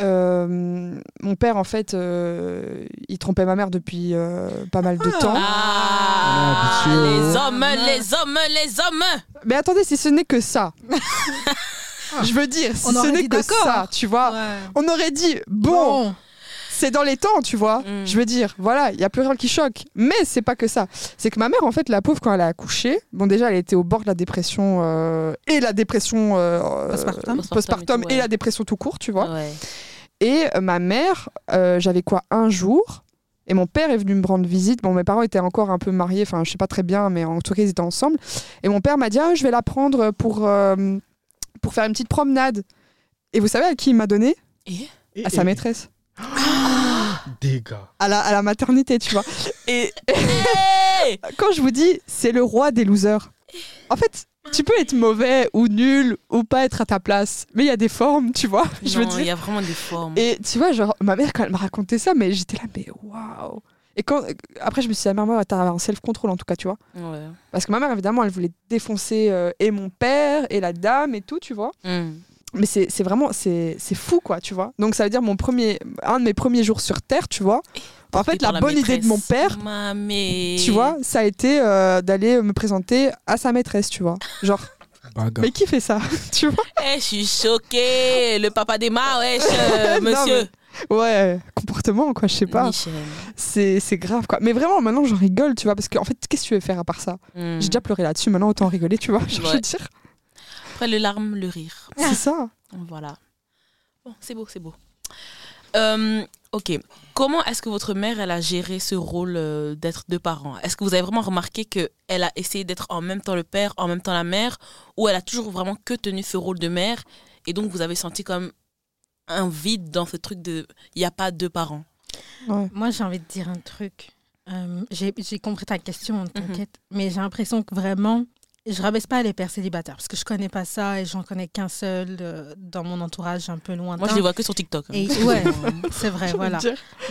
Euh, mon père, en fait, euh, il trompait ma mère depuis euh, pas mal de temps. Ah, habitué, les hommes, les hommes, les hommes Mais attendez, si ce n'est que ça. <laughs> je veux dire, si On ce n'est que ça, tu vois. On aurait dit, bon, c'est dans les temps, tu vois. Mm. Je veux dire, voilà, il y a plus rien qui choque. Mais c'est pas que ça. C'est que ma mère, en fait, la pauvre, quand elle a accouché, bon, déjà, elle était au bord de la dépression euh, et la dépression euh, Postpartum. euh, postpartum et tout, et la dépression tout court, tu vois. Ouais. Et euh, ma mère, euh, j'avais quoi, un jour et mon père est venu me rendre visite. Bon, mes parents étaient encore un peu mariés, enfin, je sais pas très bien, mais en tout cas, ils étaient ensemble. Et mon père m'a dit, ah, je vais la prendre pour, euh, pour faire une petite promenade. Et vous savez à qui il m'a donné? Et? Et- À sa et- maîtresse. Gars. À la, à la maternité, tu vois. Et Hey quand je vous dis, c'est le roi des losers. En fait, tu peux être mauvais ou nul ou pas être à ta place, mais il y a des formes, tu vois. Je veux il y a vraiment des formes. Et tu vois, genre, ma mère, quand elle m'a raconté ça, mais j'étais là, mais waouh. Et quand, après, je me suis dit, ah, maman, t'as un self-control en tout cas, tu vois. Ouais. Parce que ma mère, évidemment, elle voulait défoncer euh, et mon père et la dame et tout, tu vois. Mm. Mais c'est c'est vraiment, c'est c'est fou, quoi, tu vois. Donc ça veut dire mon premier, un de mes premiers jours sur Terre, tu vois. En fait, la bonne idée de mon père, Mamé. tu vois, ça a été euh, d'aller me présenter à sa maîtresse, tu vois. Genre, <laughs> mais qui fait ça <laughs> Tu vois? Eh, je suis choquée. Le papa d'Emma, wesh, euh, <laughs> Non, monsieur. Ouais, comportement, quoi, je sais pas. C'est c'est grave, quoi. Mais vraiment, maintenant, j'en rigole, tu vois, parce qu'en fait, qu'est-ce que tu veux faire à part ça? Mm. J'ai déjà pleuré là-dessus, maintenant, autant rigoler, tu vois. Je Ouais. veux dire, Après le larme, le rire. c'est <laughs> ça. Voilà. Bon, c'est beau, c'est beau. Euh, ok. Comment est-ce que votre mère, elle a géré ce rôle euh, d'être deux parents? Est-ce que vous avez vraiment remarqué qu'elle a essayé d'être en même temps le père, en même temps la mère, ou elle a toujours vraiment que tenu ce rôle de mère, et donc vous avez senti comme un vide dans ce truc de il n'y a pas deux parents Ouais. Moi, j'ai envie de dire un truc. Euh, j'ai j'ai compris ta question, t'inquiète. Mais j'ai l'impression que vraiment, je rabaisse pas les pères célibataires parce que je connais pas ça et j'en connais qu'un seul euh, dans mon entourage un peu lointain. Moi, je les vois que sur TikTok. hein. Et <laughs> ouais, c'est vrai, voilà.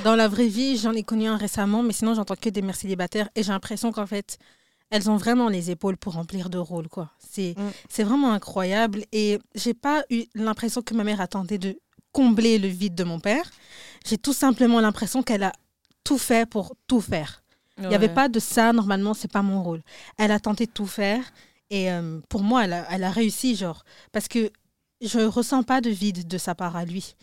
Dans la vraie vie, j'en ai connu un récemment, mais sinon, j'entends que des mères célibataires et j'ai l'impression qu'en fait, elles ont vraiment les épaules pour remplir de rôles, quoi. C'est Mm. c'est vraiment incroyable. Et j'ai pas eu l'impression que ma mère a tenté de combler le vide de mon père. J'ai tout simplement l'impression qu'elle a tout fait pour tout faire. Il n'y avait pas de ça, normalement, c'est pas mon rôle. Elle a tenté de tout faire. Et euh, pour moi, elle a, elle a réussi, genre. Parce que je ressens pas de vide de sa part à lui.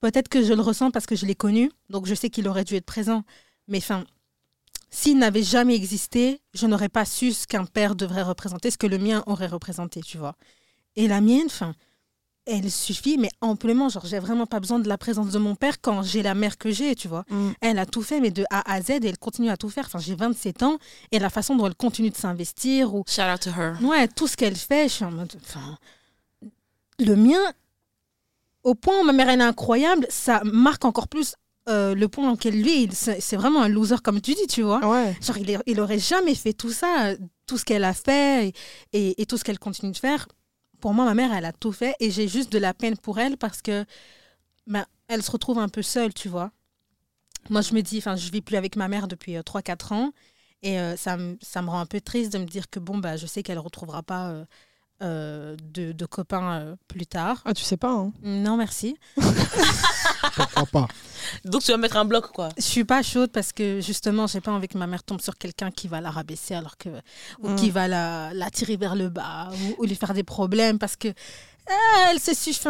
Peut-être que je le ressens parce que je l'ai connu, donc je sais qu'il aurait dû être présent. Mais enfin, s'il n'avait jamais existé, je n'aurais pas su ce qu'un père devrait représenter, ce que le mien aurait représenté, tu vois. Et la mienne, enfin, elle suffit, mais amplement. Genre, j'ai vraiment pas besoin de la présence de mon père quand j'ai la mère que j'ai, tu vois. Mm. Elle a tout fait, mais de A à Z, et elle continue à tout faire. Enfin, j'ai 27 ans, et la façon dont elle continue de s'investir, ou Shout out to her. Ouais, tout ce qu'elle fait, je suis en mode. enfin, le mien, au point où ma mère elle est incroyable, ça marque encore plus euh, le point auquel lui, c'est vraiment un loser, comme tu dis, tu vois. Ouais. Genre, il, est- il aurait jamais fait tout ça, tout ce qu'elle a fait et, et- et tout ce qu'elle continue de faire. Pour moi, ma mère, elle a tout fait et j'ai juste de la peine pour elle parce que ben, elle se retrouve un peu seule, tu vois. Moi, je me dis, enfin, je vis plus avec ma mère depuis 3-4 ans et euh, ça, me- ça rend un peu triste de me dire que bon, bah, je sais qu'elle retrouvera pas euh, euh, de, de copains euh, plus tard. Ah, tu sais pas, hein. Non, merci. Pourquoi pas? Donc tu vas mettre un bloc, quoi. Je suis pas chaude parce que justement, j'ai pas envie que ma mère tombe sur quelqu'un qui va la rabaisser alors que ou Mm. qui va la, la tirer vers le bas ou, ou lui faire des problèmes parce que ah, elle se suffit.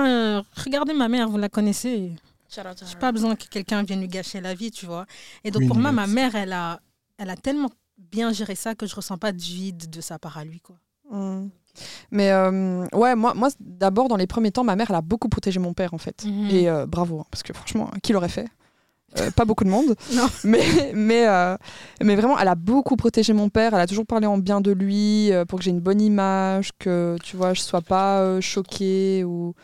Regardez ma mère, vous la connaissez. J'ai pas besoin que quelqu'un vienne lui gâcher la vie, tu vois. Et donc Oui, pour moi, ma mère, elle a, elle a tellement bien géré ça que je ressens pas de vide de sa part à lui, quoi. Mm. Mais euh, ouais, moi, moi d'abord, dans les premiers temps, ma mère, elle a beaucoup protégé mon père, en fait. Mhm. Et euh, bravo, hein, parce que franchement, qui l'aurait fait? Euh, Pas beaucoup de monde. <laughs> Non. <laughs> Mais, mais, mais vraiment, elle a beaucoup protégé mon père. Elle a toujours parlé en bien de lui pour que j'ai une bonne image, que tu vois, je sois pas choquée ou,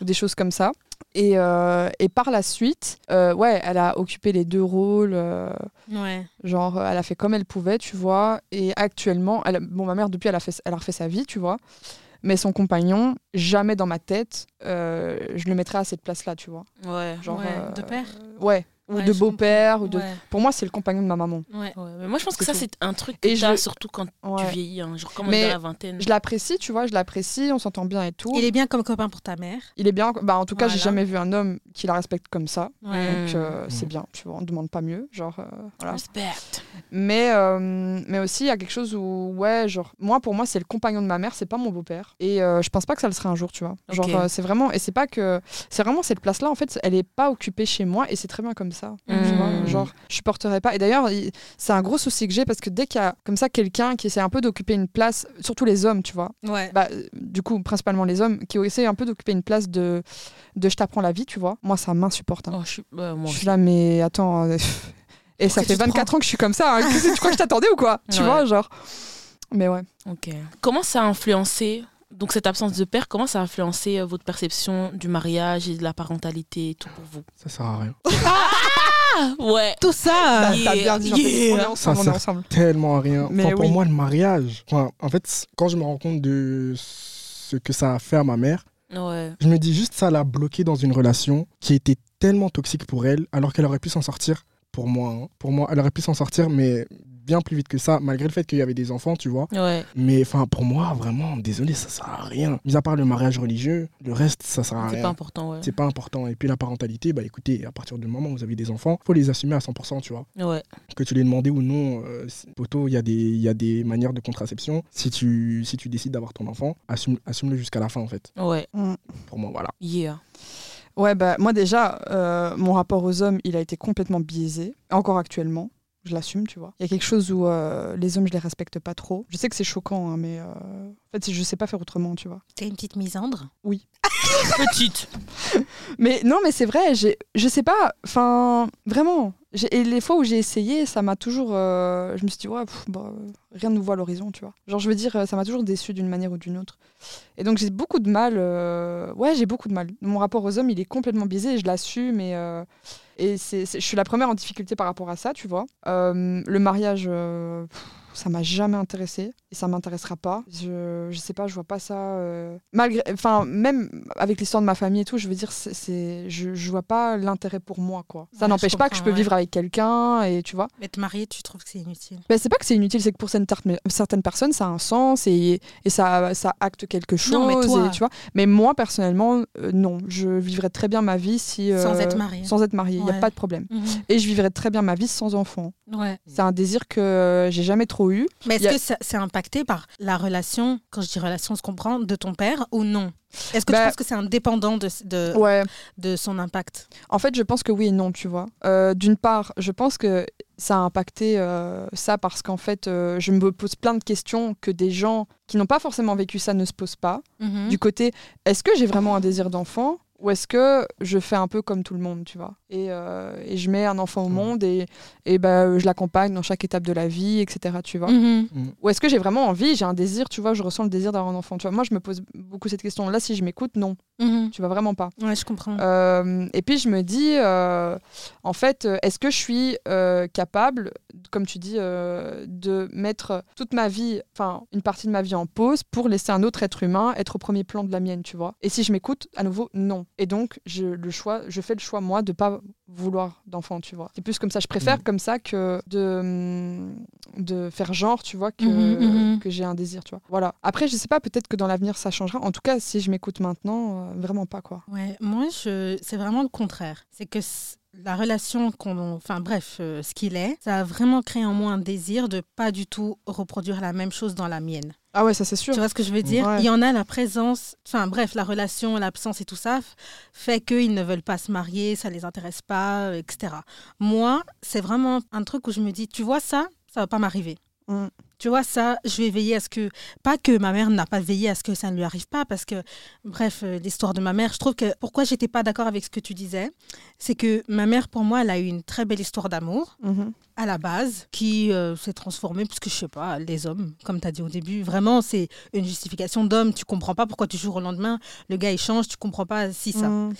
ou des choses comme ça. Et, euh, et par la suite, euh, ouais, elle a occupé les deux rôles. euh, Ouais. Genre, euh, elle a fait comme elle pouvait, tu vois. Et actuellement, elle, bon, ma mère, depuis, elle a, fait, elle a refait sa vie, tu vois. Mais son compagnon, jamais dans ma tête, euh, je le mettrais à cette place-là, tu vois. Ouais. Genre, Ouais, euh, de père Ouais, ou Ouais, de beau-père. Ou de... Ouais. Pour moi, c'est le compagnon de ma maman. Ouais. Ouais, mais moi je pense que ça c'est un truc que Et t'as je- surtout quand tu vieillis, hein. genre comme on est dans la vingtaine. Je l'apprécie, tu vois, je l'apprécie, on s'entend bien et tout. Il est bien comme copain pour ta mère. Il est bien, bah, en tout cas, j'ai Voilà. jamais vu un homme qui la respecte comme ça. Ouais. Donc, euh, Mm. c'est bien, tu vois, on ne demande pas mieux. Genre, euh, voilà. Respect. Mais, euh, mais aussi, il y a quelque chose où, ouais, genre, moi, pour moi, c'est le compagnon de ma mère, c'est pas mon beau-père. Et euh, je pense pas que ça le serait un jour, tu vois. Genre, euh, c'est vraiment, et c'est pas que, c'est vraiment cette place-là, en fait, elle est pas occupée chez moi et c'est très bien comme ça. Tu Mm. vois, genre, je supporterais pas. Et d'ailleurs, il- c'est un gros souci que j'ai parce que dès qu'il y a comme ça quelqu'un qui essaie un peu d'occuper une place, surtout les hommes, tu vois, Ouais. bah, du coup, principalement les hommes, qui essaient un peu d'occuper une place de, de je t'apprends la vie, tu vois, moi, ça m'insupporte. hein. Oh, je suis Je suis là, mais attends. euh, et ça fait tu te 24 ans que je suis comme ça. hein. Tu crois que je t'attendais ou quoi Tu Ouais. vois, genre. Mais ouais. Ok. Comment ça a influencé donc cette absence de père, comment ça a influencé euh, votre perception du mariage et de la parentalité et tout pour vous? Ça sert à rien. <laughs> Ouais. Tout ça. T'as Yeah, bien dit, on est yeah. ensemble, Ça on est sert- ensemble. Tellement à rien. Mais Enfin, pour oui. moi, le mariage, enfin, en fait, quand je me rends compte de ce que ça a fait à ma mère, Ouais. je me dis juste ça l'a bloquée dans une relation qui était tellement toxique pour elle, alors qu'elle aurait pu s'en sortir, pour moi, hein. pour moi, elle aurait pu s'en sortir, mais bien plus vite que ça, malgré le fait qu'il y avait des enfants, tu vois. Ouais. Mais enfin, pour moi, vraiment, désolé, ça sert à rien. Mis à part le mariage religieux, le reste, ça sert à C'est rien. pas important, ouais. C'est pas important. Et puis la parentalité, bah écoutez, à partir du moment où vous avez des enfants, faut les assumer à 100%, tu vois. Ouais. Que tu les demandé ou non, euh, poto, il y, a des- il y a des manières de contraception. Si tu, si tu décides d'avoir ton enfant, assume, assume-le jusqu'à la fin, en fait. Ouais. Pour moi, voilà. Yeah. Ouais, bah, moi déjà, euh, mon rapport aux hommes, il a été complètement biaisé. Encore actuellement. Je l'assume, tu vois. Il y a quelque chose où euh, les hommes, je les respecte pas trop. Je sais que c'est choquant, hein, mais euh, en fait, je sais pas faire autrement, tu vois. T'es une petite misandre? <laughs> Petite. <laughs> Mais non, mais c'est vrai, je sais pas, enfin, vraiment. Et les fois où j'ai essayé, ça m'a toujours. euh, je me suis dit, ouais, pff, bah, rien de nouveau à l'horizon, tu vois. Genre, je veux dire, ça m'a toujours déçu d'une manière ou d'une autre. Et donc, j'ai beaucoup de mal. euh, Ouais, j'ai beaucoup de mal. Mon rapport aux hommes, il est complètement biaisé et je l'assume. Euh, et c'est, je suis la première en difficulté par rapport à ça, tu vois. Euh, le mariage. euh, ça m'a jamais intéressé et ça m'intéressera pas. Je, je sais pas, je vois pas ça. euh, Malgré, enfin, même avec l'histoire de ma famille et tout, je veux dire, c'est, je, je vois pas l'intérêt pour moi, quoi. Ça Ouais, n'empêche pas que je peux ouais. vivre avec quelqu'un et tu vois. Mais te marier, tu trouves que c'est inutile? Ben, c'est pas que c'est inutile, c'est que pour certaines, certaines personnes, ça a un sens et, et ça, ça acte quelque chose. Non, mais toi- et, tu vois. mais moi, personnellement, euh, non. Je vivrais très bien ma vie si, euh, Sans être mariée. Sans être mariée, il n'y a Ouais. pas de problème. Et je vivrais très bien ma vie sans enfant. Ouais. C'est un désir que j'ai jamais trop eu. Mais est-ce a- que ça- c'est impacté par la relation, quand je dis relation, on se comprend, de ton père ou non? Est-ce que Bah- tu penses que c'est indépendant de, de, Ouais. de son impact? En fait, je pense que oui et non, tu vois. Euh, D'une part, je pense que ça a impacté euh, ça parce qu'en fait, euh, je me pose plein de questions que des gens qui n'ont pas forcément vécu ça ne se posent pas. Mhm. Du côté, est-ce que j'ai vraiment un désir d'enfant ou est-ce que je fais un peu comme tout le monde, tu vois? Et, euh, et je mets un enfant au monde et, et ben, je l'accompagne dans chaque étape de la vie, etc. Tu vois Mhm. Ou est-ce que j'ai vraiment envie, j'ai un désir, tu vois, je ressens le désir d'avoir un enfant. Tu vois, moi, je me pose beaucoup cette question. Là, si je m'écoute, non, tu vois vraiment pas. Ouais, je comprends. Euh, et puis je me dis, euh, en fait, est-ce que je suis euh, capable, comme tu dis, euh, de mettre toute ma vie, enfin une partie de ma vie en pause pour laisser un autre être humain être au premier plan de la mienne, tu vois Et si je m'écoute, à nouveau, non. Et donc je, le choix, je fais le choix moi de pas vouloir d'enfant, tu vois. C'est plus comme ça. Je préfère Mm. comme ça que de hum, de faire genre, tu vois, que Mhm, mhm. que j'ai un désir, tu vois. Voilà. Après, je sais pas, peut-être que dans l'avenir ça changera. En tout cas, si je m'écoute maintenant, euh, vraiment pas quoi. Ouais, moi, je... c'est vraiment le contraire. C'est que la relation qu'on. Enfin, bref, euh, ce qu'il est, ça a vraiment créé en moi un désir de pas du tout reproduire la même chose dans la mienne. Ah ouais, ça c'est sûr. Tu vois ce que je veux dire? Ouais. Il y en a la présence, enfin bref, la relation, l'absence et tout ça fait qu'ils ne veulent pas se marier, ça les intéresse pas, euh, etc. Moi, c'est vraiment un truc où je me dis, tu vois ça, ça va pas m'arriver. Mm. Tu vois ça, je vais veiller à ce que, pas que ma mère n'a pas veillé à ce que ça ne lui arrive pas, parce que, bref, euh, l'histoire de ma mère, je trouve que pourquoi j'étais pas d'accord avec ce que tu disais, c'est que ma mère, pour moi, elle a eu une très belle histoire d'amour Mhm. À la base qui euh, s'est transformée puisque je sais pas les hommes comme tu as dit au début vraiment c'est une justification d'homme. Tu comprends pas pourquoi du jour au lendemain. Le gars il change tu comprends pas si ça. Mm.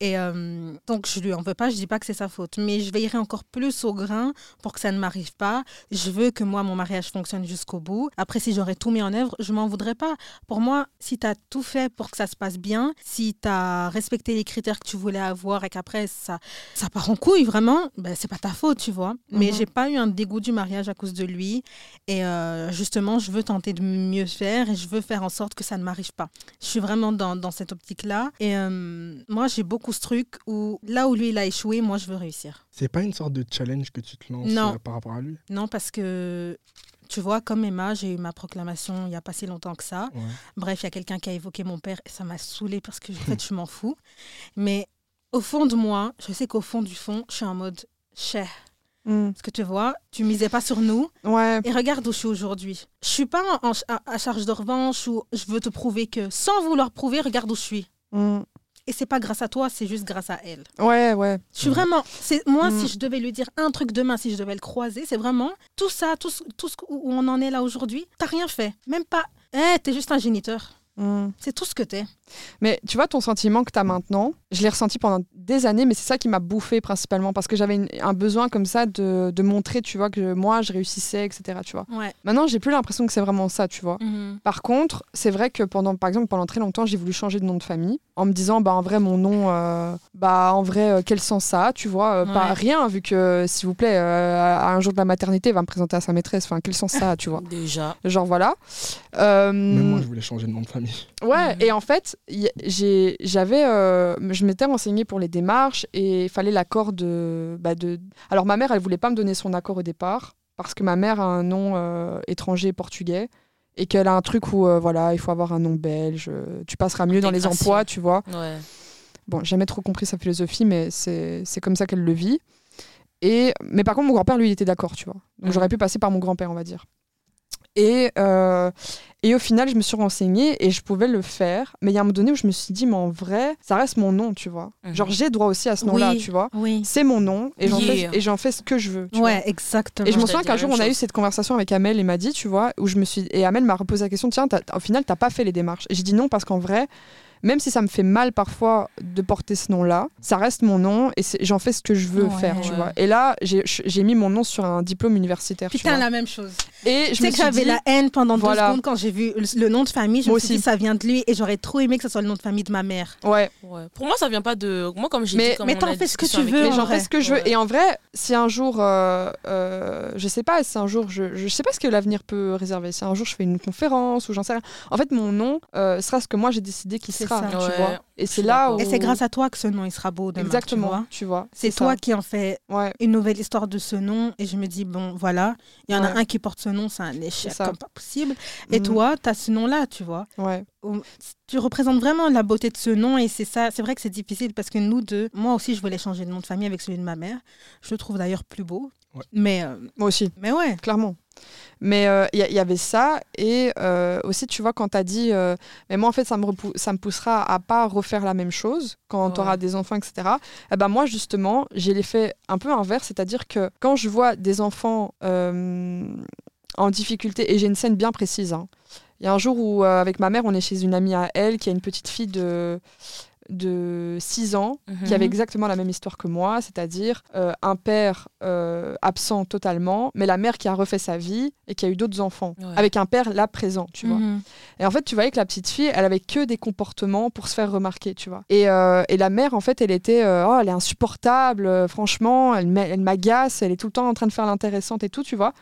et euh, donc je lui en veux pas je dis pas que c'est sa faute mais je veillerai encore plus au grain pour que ça ne m'arrive pas. Je veux que moi mon mariage fonctionne jusqu'au bout. Après si j'aurais tout mis en œuvre je m'en voudrais pas. Pour moi si tu as tout fait pour que ça se passe bien si tu as respecté les critères que tu voulais avoir et qu'après ça ça part en couille vraiment ben c'est pas ta faute tu vois. Mais Mhm. J'ai pas eu un dégoût du mariage à cause de lui et euh, justement je veux tenter de mieux faire et je veux faire en sorte que ça ne m'arrive pas je suis vraiment dans, dans cette optique là et euh, moi j'ai beaucoup ce truc où là où lui il a échoué moi je veux réussir C'est pas une sorte de challenge que tu te lances Non. euh, par rapport à lui? Non parce que tu vois, comme Emma, j'ai eu ma proclamation il n'y a pas si longtemps que ça. Ouais. Bref, il y a quelqu'un qui a évoqué mon père et ça m'a saoulée parce que en fait, je m'en fous. Mais au fond de moi, je sais qu'au fond du fond, je suis en mode cher. Mm. Parce que tu vois, tu misais pas sur nous. Ouais. Et regarde où je suis aujourd'hui. Je suis pas en- à, à charge de revanche ou je veux te prouver que sans vouloir prouver, regarde où je suis. Mm. Et c'est pas grâce à toi, c'est juste grâce à elle. Ouais, ouais. Je suis Ouais. vraiment. C'est moi, Mm. si je devais lui dire un truc demain, si je devais le croiser, c'est vraiment tout ça, tout ce, tout ce où on en est là aujourd'hui. T'as rien fait, même pas. Eh, t'es juste un géniteur. Mm. C'est tout ce que t'es. Mais tu vois, ton sentiment que tu as maintenant, je l'ai ressenti pendant des années, mais c'est ça qui m'a bouffé principalement, parce que j'avais un besoin comme ça de, de montrer, tu vois, que moi, je réussissais, etc. Tu vois. Ouais. Maintenant, j'ai plus l'impression que c'est vraiment ça, tu vois. Par contre, c'est vrai que pendant, par exemple, pendant très longtemps, j'ai voulu changer de nom de famille en me disant, bah en vrai, mon nom, euh, bah en vrai, euh, quel sens ça a, tu vois euh, Pas rien, vu que, s'il vous plaît, euh, à un jour de la maternité, il va me présenter à sa maîtresse. Enfin, quel sens ça a, tu vois <laughs> Déjà. Genre voilà. Euh, Même moi, je voulais changer de nom de famille. Ouais, Mhm. et en fait, j'avais, euh, je m'étais renseignée pour les démarches et il fallait l'accord de, bah, de. Alors ma mère, elle voulait pas me donner son accord au départ parce que ma mère a un nom euh, étranger portugais et qu'elle a un truc où euh, voilà, il faut avoir un nom belge. Tu passeras mieux dans les emplois, tu vois. Ouais. Bon, j'ai jamais trop compris sa philosophie, mais c'est comme ça qu'elle le vit. Et mais par contre, mon grand-père, lui, il était d'accord, tu vois. Donc j'aurais pu passer par mon grand-père, on va dire. Et, euh, et au final, je me suis renseignée et je pouvais le faire. Mais il y a un moment donné où je me suis dit, mais en vrai, ça reste mon nom, tu vois. Mhm. Genre, j'ai droit aussi à ce nom-là, Oui. tu vois. Oui. C'est mon nom et j'en Yeah. fais, et j'en fais ce que je veux. tu Ouais, vois. exactement. Et je me souviens qu'un jour, on a eu cette conversation avec Amel et m'a dit, tu vois, où je me suis. Et Amel m'a reposé la question, tiens, au final, t'as pas fait les démarches. Et j'ai dit non, parce qu'en vrai, même si ça me fait mal parfois de porter ce nom-là, ça reste mon nom et j'en fais ce que je veux Ouais. faire, tu Ouais. vois. Et là, j'ai mis mon nom sur un diplôme universitaire. tu Putain, vois. la même chose. Et Tu je me sais que j'avais la haine pendant Voilà. deux secondes quand j'ai vu le, le nom de famille. Je Moi me suis aussi. dit, ça vient de lui et j'aurais trop aimé que ce soit le nom de famille de ma mère. ouais, Ouais. Pour moi, ça vient pas de. Moi, comme j'ai Mais- dit, comme mais t'en a fais ce que tu veux, mais en j'en fais ce que je veux. Et en vrai, si un jour, euh, euh, je sais pas, si un jour, je, je sais pas ce que l'avenir peut réserver. Si un jour je fais une conférence ou j'en sais rien. En fait, mon nom euh, sera ce que moi j'ai décidé qu'il C'est sera, ça. tu Ouais, vois. Et c'est là où. Et c'est grâce à toi que ce nom il sera beau demain. Exactement, tu vois. tu vois. C'est toi qui en fais Ouais. une nouvelle histoire de ce nom et je me dis bon voilà il y en a un qui porte ce nom c'est un échec comme pas possible et Mhm. toi tu as ce nom là tu vois Ouais. Tu représentes vraiment la beauté de ce nom et c'est ça c'est vrai que c'est difficile parce que nous deux moi aussi je voulais changer de nom de famille avec celui de ma mère je le trouve d'ailleurs plus beau Ouais. mais euh, Moi aussi. mais ouais clairement. Mais euh, il y, y avait ça, et euh, aussi, tu vois, quand tu as dit, euh, mais moi, en fait, ça me, ça me poussera à pas refaire la même chose quand Ouais. tu auras des enfants, etc. Eh ben, moi, justement, j'ai l'effet un peu inverse, c'est-à-dire que quand je vois des enfants euh, en difficulté, et j'ai une scène bien précise, hein. il y a un jour où, euh, avec ma mère, on est chez une amie à elle qui a une petite fille de, de 6 ans Mhm. qui avait exactement la même histoire que moi, c'est-à-dire euh, un père euh, absent totalement, mais la mère qui a refait sa vie et qui a eu d'autres enfants, Ouais. avec un père là présent, tu vois. Mhm. Et en fait, tu voyais que la petite fille, elle avait que des comportements pour se faire remarquer, tu vois. Et, euh, et la mère, en fait, elle était, oh, elle est insupportable, franchement, elle m'agace, elle est tout le temps en train de faire l'intéressante et tout, tu vois.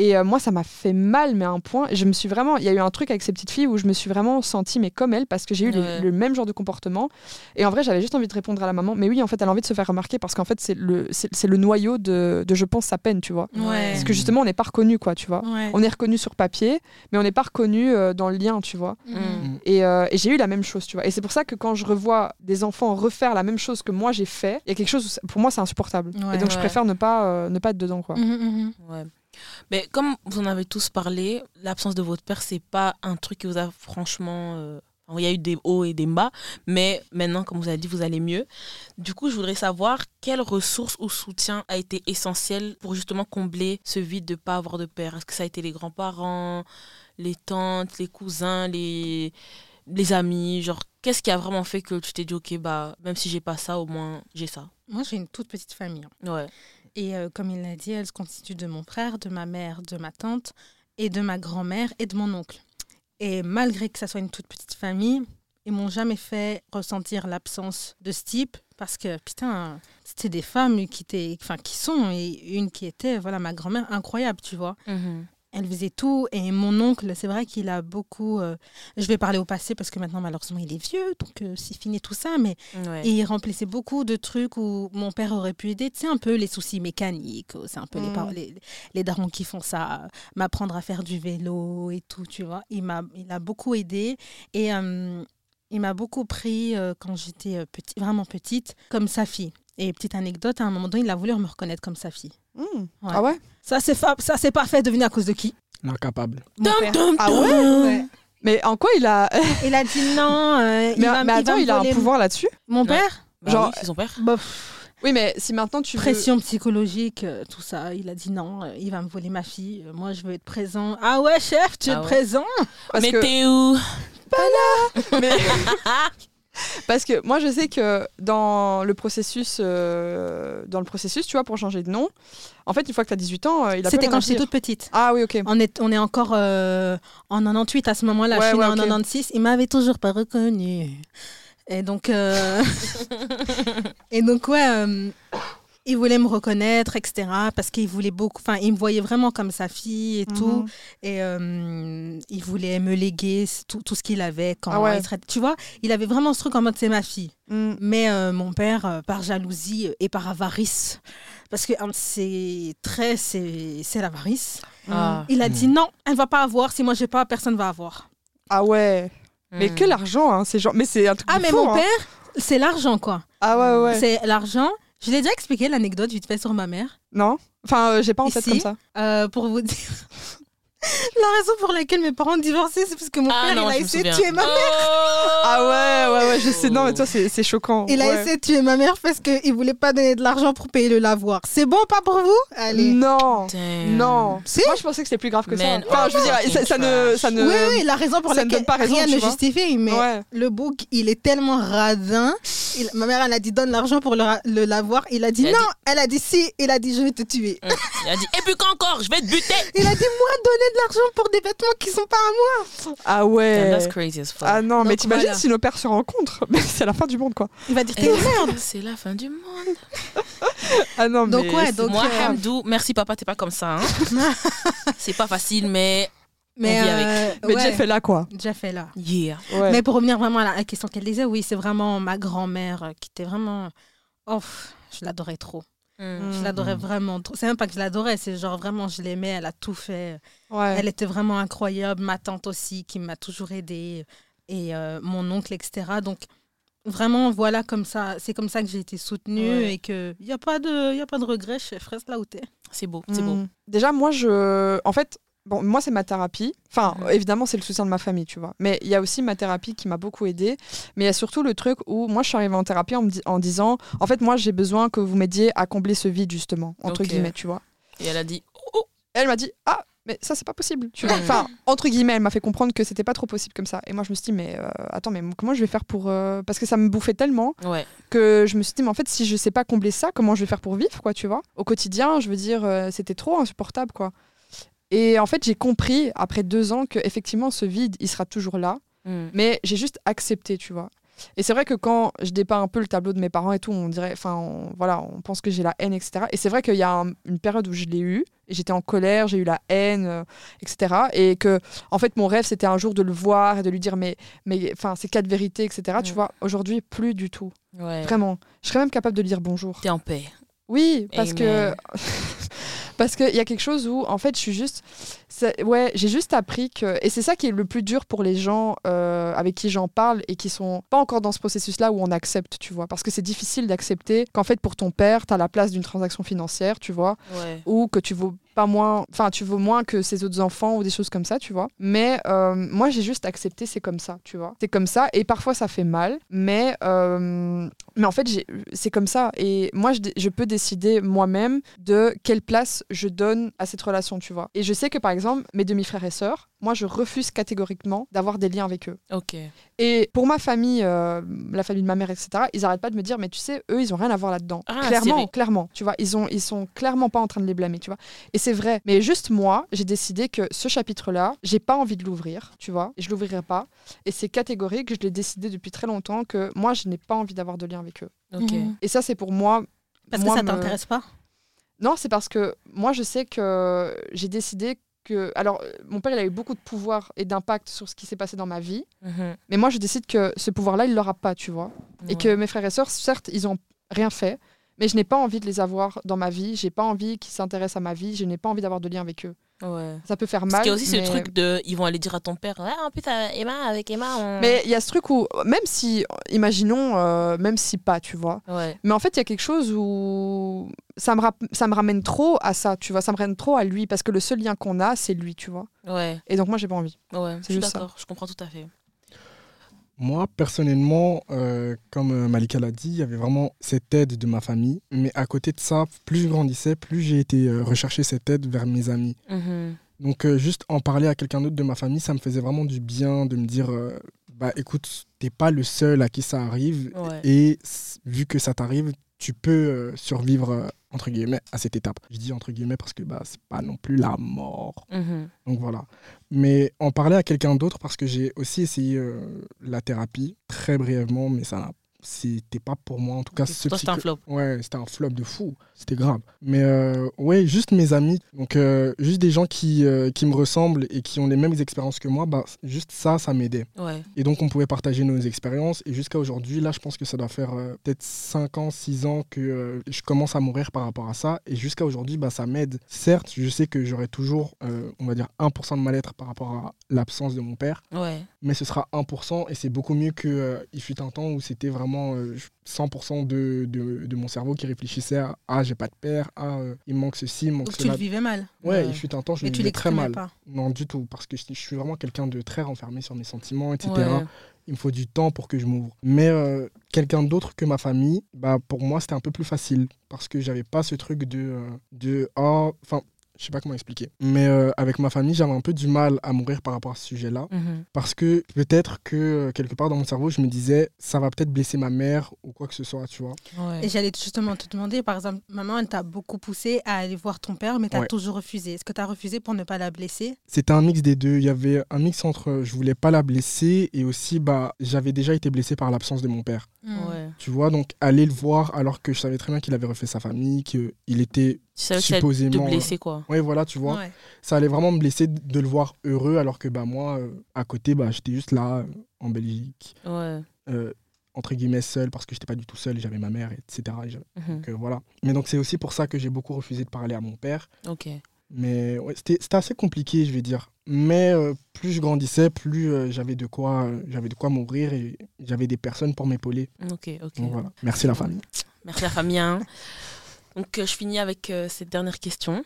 Et euh, moi, ça m'a fait mal, mais à un point. Je me suis vraiment. Il y a eu un truc avec ces petites filles où je me suis vraiment sentie, mais comme elle, parce que j'ai eu Ouais. le même genre de comportement. Et en vrai, j'avais juste envie de répondre à la maman. Mais oui, en fait, elle a envie de se faire remarquer parce qu'en fait, c'est le, c'est, le noyau de, de, je pense, sa peine, tu vois. Ouais. Parce que justement, on n'est pas reconnu, quoi, tu vois. Ouais. On est reconnu sur papier, mais on n'est pas reconnu euh, dans le lien, tu vois. Mhm. Et, euh, et j'ai eu la même chose, tu vois. Et c'est pour ça que quand je revois des enfants refaire la même chose que moi j'ai fait, il y a quelque chose, où pour moi, c'est insupportable. Ouais. et donc, je préfère ne pas, euh, ne pas être dedans, quoi. Mhm, mhm. Mais comme vous en avez tous parlé, l'absence de votre père, c'est pas un truc qui vous a franchement. euh, Il y a eu des hauts et des bas, mais maintenant, comme vous avez dit, vous allez mieux. Du coup, je voudrais savoir quelle ressource ou soutien a été essentiel pour justement combler ce vide de pas avoir de père. Est-ce que ça a été les grands-parents, les tantes, les cousins, les, les amis? Genre, qu'est-ce qui a vraiment fait que tu t'es dit, ok, bah, même si j'ai pas ça, au moins j'ai ça? Moi j'ai une toute petite famille hein. Ouais. Et euh, comme il l'a dit, elle se constitue de mon frère, de ma mère, de ma tante et de ma grand-mère et de mon oncle. Et malgré que ça soit une toute petite famille, ils m'ont jamais fait ressentir l'absence de ce type parce que putain, c'était des femmes qui étaient, enfin qui sont et une qui était, voilà, ma grand-mère incroyable, tu vois. Mhm. Elle faisait tout et mon oncle, c'est vrai qu'il a beaucoup. euh, je vais parler au passé parce que maintenant malheureusement il est vieux, donc euh, c'est fini tout ça, mais Ouais. et il remplissait beaucoup de trucs où mon père aurait pu aider. Tu sais, un peu les soucis mécaniques, euh, c'est un peu les, Mm. les, les darons qui font ça, euh, m'apprendre à faire du vélo et tout, tu vois. Il m'a il a beaucoup aidé et euh, il m'a beaucoup pris euh, quand j'étais euh, petit, vraiment petite comme sa fille. Et petite anecdote, à un moment donné, il a voulu me reconnaître comme sa fille. Mmh. Ouais. Ah ouais? Ça, c'est fa- ça, c'est parfait. Deviner à cause de qui? Incapable. Mon père. Ah ouais? Ouais? Mais en quoi il a. <laughs> Il a dit non. euh, il mais, va, mais il attends, il a un pouvoir là-dessus? Mon Ouais. père? Bah Genre- oui, c'est son père. Bah, Oui, mais si maintenant tu veux. pression psychologique, euh, tout ça. Il a dit non, euh, il va me voler ma fille. euh, moi, je veux être présent. Ah ouais, chef, tu es Ah ouais. présent? Parce Mais que- t'es où? Mais- <laughs> <laughs> Parce que moi, je sais que dans le processus, euh, dans le processus, tu vois, pour changer de nom, en fait, une fois que tu as 18 ans, euh, il a C'était quand j'étais toute petite. Ah oui, ok. On est, on est encore euh, en 98 à ce moment-là. Ouais, je suis ouais, en ok. 96. Il m'avait toujours pas reconnu. Et donc, <laughs> et donc ouais, il voulait me reconnaître, etc. Parce qu'il voulait beaucoup. Enfin, il me voyait vraiment comme sa fille et tout. Mhm. Et euh, il voulait me léguer tout, tout ce qu'il avait quand Ah ouais. il serait- Tu vois, il avait vraiment ce truc en mode c'est ma fille. Mm. Mais euh, mon père, euh, par jalousie et par avarice, parce que un de ses traits, c'est c'est l'avarice, Ah. il a Mm. dit non, elle va pas avoir. Si moi j'ai pas, personne va avoir. Ah ouais. Mais que l'argent, hein, c'est genre. Mais c'est un truc. Ah, de mais fou, mon hein. père, c'est l'argent, quoi. Ah ouais, ouais. C'est l'argent. Je l'ai déjà expliqué l'anecdote vite fait sur ma mère. Non? Enfin, euh, j'ai pas en tête comme ça. Euh, pour vous dire. La raison pour laquelle mes parents ont divorcé, c'est parce que mon Ah père, non, il a essayé de tuer ma mère. Oh Ah ouais, ouais, ouais, je sais. Non, mais toi, c'est c'est choquant. Il a essayé de tuer ma mère parce qu'il voulait pas donner de l'argent pour payer le lavoir. C'est bon, pas pour vous? Allez. Non. Damn. Non. Si? Moi, je pensais que c'était plus grave que Man, ça. Enfin, je veux dire, fucking ça, ça ne, ça ne. Oui, oui, la raison pour ça ne laquelle donne pas raison, rien ne vois. justifie, mais Ouais. le bouc, il est tellement radin. Il- ma mère, elle a dit donne l'argent pour le, lavoir. Il a dit Elle a non. Elle a dit si. Il a dit je vais te tuer. Hum. Il a dit, et puis quand encore, je vais te buter. Il a dit moi donner de l'argent pour des vêtements qui sont pas à moi. Ah ouais. That's crazy as fuck. Ah non, mais t'imagines voilà. si nos pères se rencontrent <laughs> C'est la fin du monde, quoi. Il va dire t'es une merde. C'est la fin du monde? Ah non, Donc, mais ouais, c'est- donc- Moi, euh, Hamdou, merci papa, t'es pas comme ça. hein. <laughs> c'est pas facile, mais Mais, euh, Mais ouais, Jeff est là, quoi. Jeff est là. yeah. Ouais. Mais pour revenir vraiment à la question qu'elle disait, oui, c'est vraiment ma grand-mère qui était vraiment. Oh, je l'adorais trop. Hum. Je l'adorais Mm. vraiment trop. C'est même pas que je l'adorais, c'est genre vraiment je l'aimais, elle a tout fait. Ouais. Elle était vraiment incroyable. Ma tante aussi qui m'a toujours aidée et euh, mon oncle, etc. Donc vraiment, voilà, comme ça, c'est comme ça que j'ai été soutenue Ouais. et qu'il n'y a, pas de- y a pas de regret, chef, reste là où t'es. C'est beau, c'est beau. Mm. Déjà, moi, je. En fait, bon, moi, c'est ma thérapie. Enfin, Mhm. évidemment, c'est le soutien de ma famille, tu vois. Mais il y a aussi ma thérapie qui m'a beaucoup aidée. Mais il y a surtout le truc où moi, je suis arrivée en thérapie en, me di- en disant En fait, moi, j'ai besoin que vous m'aidiez à combler ce vide, justement, entre guillemets, tu vois. Et elle a dit, oh, Elle m'a dit Ah, mais ça, c'est pas possible, tu vois. Mhm. Enfin, entre guillemets, elle m'a fait comprendre que c'était pas trop possible comme ça. Et moi, je me suis dit Mais euh, attends, mais comment je vais faire pour. euh, Parce que ça me bouffait tellement ouais. que je me suis dit, mais en fait, si je sais pas combler ça, comment je vais faire pour vivre, quoi, tu vois Au quotidien, je veux dire, euh, c'était trop insupportable, quoi. Et en fait, j'ai compris, après deux ans, que effectivement ce vide, il sera toujours là, Hum. mais j'ai juste accepté, tu vois. Et c'est vrai que quand je dépeins un peu le tableau de mes parents et tout, on dirait, enfin, voilà, on pense que j'ai la haine, etc. Et c'est vrai qu'il y a un- une période où je l'ai eu, j'étais en colère, j'ai eu la haine, euh, etc. Et que, en fait, mon rêve, c'était un jour de le voir et de lui dire, mais, mais, enfin, ces quatre vérités, etc. Tu Ouais. vois, aujourd'hui, plus du tout. Ouais. Vraiment. Je serais même capable de lui dire bonjour. T'es en paix. Oui, parce Amen. que <laughs> parce qu'il y a quelque chose où en fait je suis juste ouais j'ai juste appris que et c'est ça qui est le plus dur pour les gens euh, avec qui j'en parle et qui sont pas encore dans ce processus là où on accepte tu vois. Parce que c'est difficile d'accepter qu'en fait pour ton père tu as la place d'une transaction financière tu vois Ouais. ou que tu vaux pas moins enfin tu vaux moins que ses autres enfants ou des choses comme ça tu vois. Mais euh, moi j'ai juste accepté c'est comme ça tu vois. C'est comme ça et parfois ça fait mal mais euh, mais en fait c'est comme ça et moi je peux décider moi-même de quelle place je donne à cette relation tu vois et je sais que par exemple mes demi-frères et sœurs moi je refuse catégoriquement d'avoir des liens avec eux Ok. et pour ma famille, euh, la famille de ma mère, etc., ils arrêtent pas de me dire, mais tu sais, eux, ils ont rien à voir là-dedans. Ah, clairement, clairement. Tu vois, ils, ont, ils sont clairement pas en train de les blâmer, tu vois. Et c'est vrai. Mais juste moi, j'ai décidé que ce chapitre-là, j'ai pas envie de l'ouvrir, tu vois. Et je l'ouvrirai pas. Et c'est catégorique, je l'ai décidé depuis très longtemps que moi, je n'ai pas envie d'avoir de lien avec eux. Ok. Et ça, c'est pour moi. Parce moi, que ça me- t'intéresse pas? Non, c'est parce que moi, je sais que j'ai décidé que. Alors, euh, mon père, il a eu beaucoup de pouvoir et d'impact sur ce qui s'est passé dans ma vie. Mhm. Mais moi, je décide que ce pouvoir-là, il l'aura pas, tu vois. Et que mes frères et sœurs, certes, ils ont rien fait, mais je n'ai pas envie de les avoir dans ma vie. J'ai pas envie qu'ils s'intéressent à ma vie. Je n'ai pas envie d'avoir de lien avec eux. Ouais. Ça peut faire Parce mal. qu'il y a aussi mais... ce truc de. Ils vont aller dire à ton père Ah, en plus, Emma, avec Emma, on. Mais il y a ce truc où, même si, imaginons, euh, même si pas, tu vois. Ouais. Mais en fait, il y a quelque chose où ça me, ça me ramène trop à ça, tu vois. Ça me ramène trop à lui parce que le seul lien qu'on a, c'est lui, tu vois. Ouais. Et donc, moi, j'ai pas envie. Ouais. Je suis juste ça. d'accord. Je comprends tout à fait. Moi, personnellement, euh, comme euh, Malika l'a dit, il y avait vraiment cette aide de ma famille. Mais à côté de ça, plus je grandissais, plus j'ai été euh, rechercher cette aide vers mes amis. Mhm. Donc, euh, juste en parler à quelqu'un d'autre de ma famille, ça me faisait vraiment du bien de me dire euh, bah écoute, t'es pas le seul à qui ça arrive. Ouais. Et vu que ça t'arrive, tu peux survivre, entre guillemets, à cette étape. Je dis entre guillemets parce que bah, c'est pas non plus la mort. Mhm. Donc voilà. Mais en parler à quelqu'un d'autre, parce que j'ai aussi essayé euh, la thérapie, très brièvement, mais ça n'a- c'était pas pour moi. En tout cas, toi, c'était un flop. Ouais, c'était un flop de fou. C'était grave. Mais euh, ouais, juste mes amis, donc euh, juste des gens qui, euh, qui me ressemblent et qui ont les mêmes expériences que moi, bah, juste ça, ça m'aidait. Ouais. Et donc, on pouvait partager nos expériences. Et jusqu'à aujourd'hui, là, je pense que ça doit faire euh, peut-être 5 ans, 6 ans que je commence à mourir par rapport à ça. Et jusqu'à aujourd'hui, bah, ça m'aide. Certes, je sais que j'aurai toujours, on va dire, 1% de mal-être par rapport à l'absence de mon père. Ouais. mais ce sera 1% et c'est beaucoup mieux que euh, il fut un temps où c'était vraiment euh, 100% de, de, de mon cerveau qui réfléchissait à ah j'ai pas de père, ah euh, il manque ceci, il manque Donc tu cela. le vivais mal. Ouais, Ouais. il fut un temps je le tu vivais très mal. pas. Non du tout parce que je, je suis vraiment quelqu'un de très renfermé sur mes sentiments, etc. Ouais. Il me faut du temps pour que je m'ouvre. Mais euh, quelqu'un d'autre que ma famille, bah pour moi c'était un peu plus facile parce que j'avais pas ce truc de euh, de oh enfin je sais pas comment expliquer. Mais euh, avec ma famille, j'avais un peu du mal à mourir par rapport à ce sujet-là. Mhm. Parce que peut-être que euh, quelque part dans mon cerveau, je me disais, ça va peut-être blesser ma mère ou quoi que ce soit, tu vois. Ouais. Et j'allais justement te demander, par exemple, maman, elle t'a beaucoup poussé à aller voir ton père, mais t'as Ouais. toujours refusé. Est-ce que t'as refusé pour ne pas la blesser? C'était un mix des deux. Il y avait un mix entre euh, je voulais pas la blesser et aussi bah j'avais déjà été blessé par l'absence de mon père. Ouais. Tu vois, donc aller le voir alors que je savais très bien qu'il avait refait sa famille, qu'il était Tu savais que ça allait te supposément. blesser, quoi. Ouais, voilà, tu vois. Ouais. Ça allait vraiment me blesser de le voir heureux alors que bah moi, euh, à côté, bah j'étais juste là euh, en Belgique. Ouais. euh, entre guillemets seul parce que j'étais pas du tout seul, j'avais ma mère, etc. Et Mhm. donc, euh, voilà. Mais donc c'est aussi pour ça que j'ai beaucoup refusé de parler à mon père. Ok. Mais ouais, c'était c'était assez compliqué, je vais dire. Mais euh, plus je grandissais, plus euh, j'avais de quoi, euh, j'avais de quoi m'ouvrir et j'avais des personnes pour m'épauler. Ok, ok. Donc voilà. Merci la famille. Merci la famille. hein. Donc, euh, je finis avec euh, cette dernière question.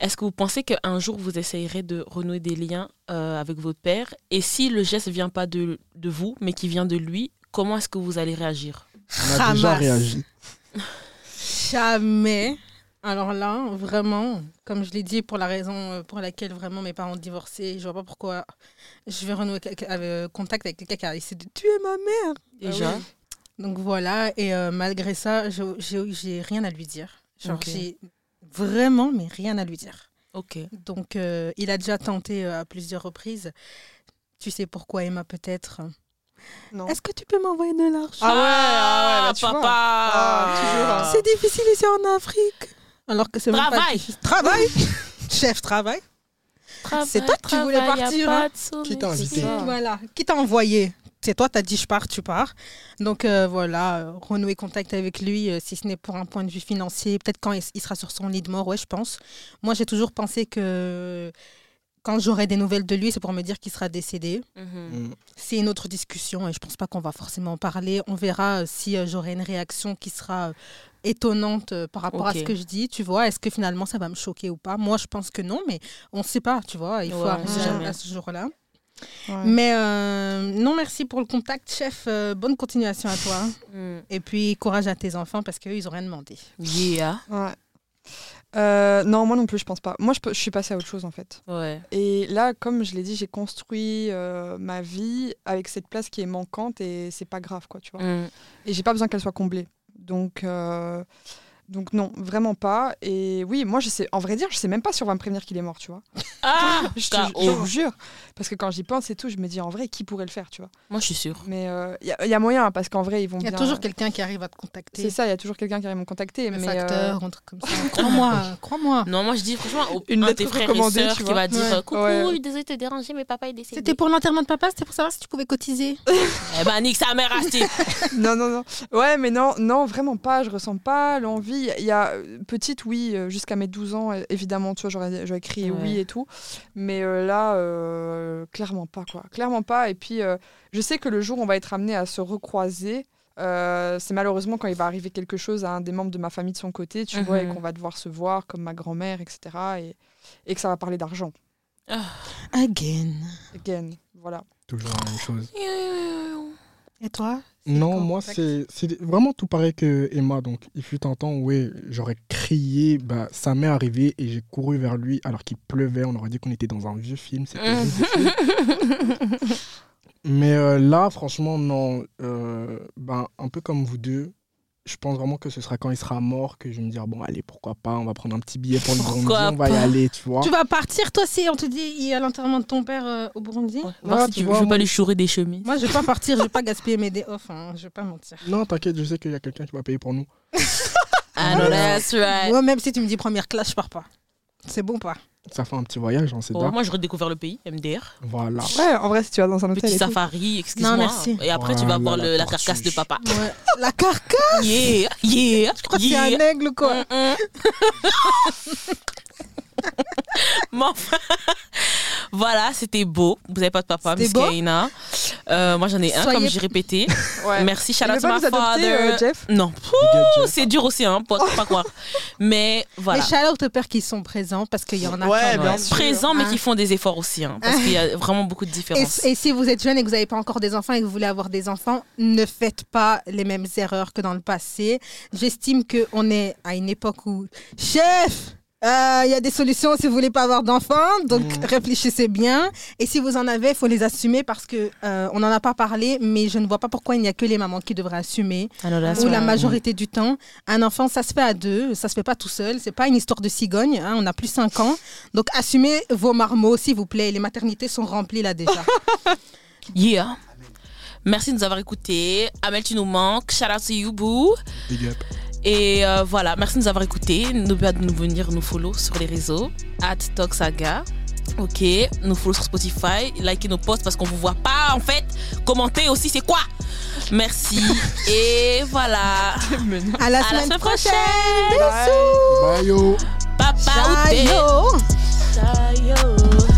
Est-ce que vous pensez qu'un jour vous essayerez de renouer des liens euh, avec votre père? Et si le geste ne vient pas de, de vous, mais qui vient de lui, comment est-ce que vous allez réagir? On a déjà Hamas. réagi. Jamais. Alors là, vraiment, comme je l'ai dit, pour la raison euh, pour laquelle vraiment mes parents ont divorcé, je vois pas pourquoi je vais renouer avec- euh, contact avec quelqu'un qui a essayé de tuer ma mère. Déjà Donc voilà, et euh, malgré ça, je- j'ai rien à lui dire. Genre, j'ai vraiment, mais rien à lui dire. Ok. Donc, euh, il a déjà tenté euh, à plusieurs reprises. Tu sais pourquoi, Emma, peut-être? Non. Est-ce que tu peux m'envoyer de l'argent? Ah ouais, ah ouais, bah tu papa. Ah, hein. C'est difficile ici en Afrique. Alors que c'est même pas Travail. Travail <laughs> Chef, travail. C'est toi qui voulais Travail, partir, hein. Qui t'a invité. Voilà. Qui t'a envoyé? C'est toi, t'as dit je pars, tu pars. Donc euh, voilà, euh, renouer contact avec lui, euh, si ce n'est pour un point de vue financier, peut-être quand il, il sera sur son lit de mort, ouais, je pense. Moi, j'ai toujours pensé que quand j'aurai des nouvelles de lui, c'est pour me dire qu'il sera décédé. Mhm. Mm. C'est une autre discussion et je pense pas qu'on va forcément en parler. On verra si j'aurai une réaction qui sera étonnante euh, par rapport à ce que je dis. Tu vois, est-ce que finalement ça va me choquer ou pas? Moi, je pense que non, mais on ne sait pas. Tu vois, il faut Ouais, arriver à- ce jour-là. Ouais. Mais euh, non, merci pour le contact, chef. Euh, bonne continuation à toi. <laughs> Mm. Et puis courage à tes enfants parce qu'eux, ils n'ont rien demandé. Yeah. Ouais. Euh, non, moi non plus, je pense pas. Moi, je, peux- je suis passée à autre chose en fait. Ouais. Et là, comme je l'ai dit, j'ai construit euh, ma vie avec cette place qui est manquante et c'est pas grave, quoi, tu vois. Mm. Et j'ai pas besoin qu'elle soit comblée. Donc, euh, donc non, vraiment pas. Et oui, moi, je sais, en vrai dire, je sais même pas si on va me prévenir qu'il est mort, tu vois. Ah <laughs> Je, te- KO. je vous jure. Parce que quand j'y pense et tout, je me dis en vrai, qui pourrait le faire, tu vois. Moi, je suis sûre. Mais il y, a- y a moyen, parce qu'en vrai, ils vont Il y a bien- toujours quelqu'un qui arrive à te contacter. C'est ça, il y a toujours quelqu'un qui arrive me contacter. Le mais euh, facteur, un truc comme ça. <laughs> Crois-moi, crois-moi. Non, moi, je dis franchement, au- Une un de lettre tes frères et recommandée, sœurs tu qui vois. va dire Ouais. euh, Coucou, Ouais. désolé de te déranger, mais papa est décédé. C'était pour l'enterrement de papa, c'était pour savoir si tu pouvais cotiser. <laughs> Eh ben, nique sa mère, Asti. non, non, non. Ouais, mais non, non, vraiment pas. Je ressens pas l'envie. Il y a euh, petite, oui, euh, jusqu'à mes 12 ans, évidemment, tu vois, j'aurais, j'aurais crié Ouais. oui et tout. Mais euh, là, euh, clairement pas, quoi. Clairement pas. Et puis, euh, je sais que le jour où on va être amené à se recroiser, euh, c'est malheureusement quand il va arriver quelque chose à un des membres de ma famille de son côté, tu vois, et Mhm. qu'on va devoir se voir comme ma grand-mère, etc. Et, et que ça va parler d'argent. Again. Again, voilà. Toujours la même chose. Et toi? Non, moi, c'est vraiment tout pareil que Emma. Donc, il fut un temps où ouais, j'aurais crié, bah, ça m'est arrivé et j'ai couru vers lui alors qu'il pleuvait. On aurait dit qu'on était dans un vieux film. c'était un vieux film. <laughs> Mais euh, là, franchement, non. Euh, ben, un peu comme vous deux, je pense vraiment que ce sera quand il sera mort que je vais me dire bon, allez, pourquoi pas, on va prendre un petit billet pour le Burundi, Pourquoi on va y aller, tu vois. Tu vas partir, toi, si on te dit il y a l'enterrement de ton père euh, au Burundi Ouais, voir Ouais, si tu tu vois, je veux moi- pas lui chourer des chemises. Moi, je vais pas partir, je vais pas gaspiller mes day off, hein, je vais pas mentir. Non, t'inquiète, je sais qu'il y a quelqu'un qui va payer pour nous. Ah non, that's right. Moi, même si tu me dis première classe, je pars pas. C'est bon pas? Ça fait un petit voyage, hein, c'est Oh, moi, je redécouvre le pays, MDR. Voilà. Ouais, en vrai, si tu vas dans un hôtel. Petit safari, excuse-moi. Non, merci. Et après, tu vas voir le- la la carcasse de papa. Ouais. La carcasse Yeah, yeah. Je crois que c'est un aigle ou quoi Mm, mm. <laughs> Mais enfin, Voilà, c'était beau. Vous n'avez pas de papa, Miss Kaina. Euh, moi, j'en ai un, Soyez- comme j'ai répété. <laughs> Ouais. Merci, shout Il out veut to pas nous adopter, father. euh, Jeff Non, Ouh, c'est dur aussi, hein, pour pas croire. Mais voilà. Mais shout out aux pères qui sont présents parce qu'il y en a Ouais, quand bien même. sûr. Présents, mais Hein. qui font des efforts aussi, hein, parce qu'il y a <laughs> vraiment beaucoup de différences. Et, et si vous êtes jeune et que vous n'avez pas encore des enfants et que vous voulez avoir des enfants, ne faites pas les mêmes erreurs que dans le passé. J'estime qu'on est à une époque où, chef, euh, il y a des solutions si vous voulez pas avoir d'enfants, donc Mm. réfléchissez bien. Et si vous en avez, il faut les assumer parce que euh, on n'en a pas parlé, mais je ne vois pas pourquoi il n'y a que les mamans qui devraient assumer. That's Ou la majorité du temps, un enfant, ça se fait à deux, ça se fait pas tout seul. C'est pas une histoire de cigogne. hein, on a plus 5 ans, donc assumez vos marmots, s'il vous plaît. Les maternités sont remplies là déjà. <laughs> Yeah. Merci de nous avoir écoutés. Amel, tu nous manques. Shout out to you, boo. Big up. Et euh, voilà, merci de nous avoir écoutés. N'oubliez pas de nous venir nous follow sur les réseaux. At Toxaga. Ok, nous follow sur Spotify. Likez nos posts parce qu'on vous voit pas en fait. Commentez aussi, c'est quoi? Merci. <laughs> Et voilà. À la À la semaine prochaine. Bye yo. Papa ou Ciao.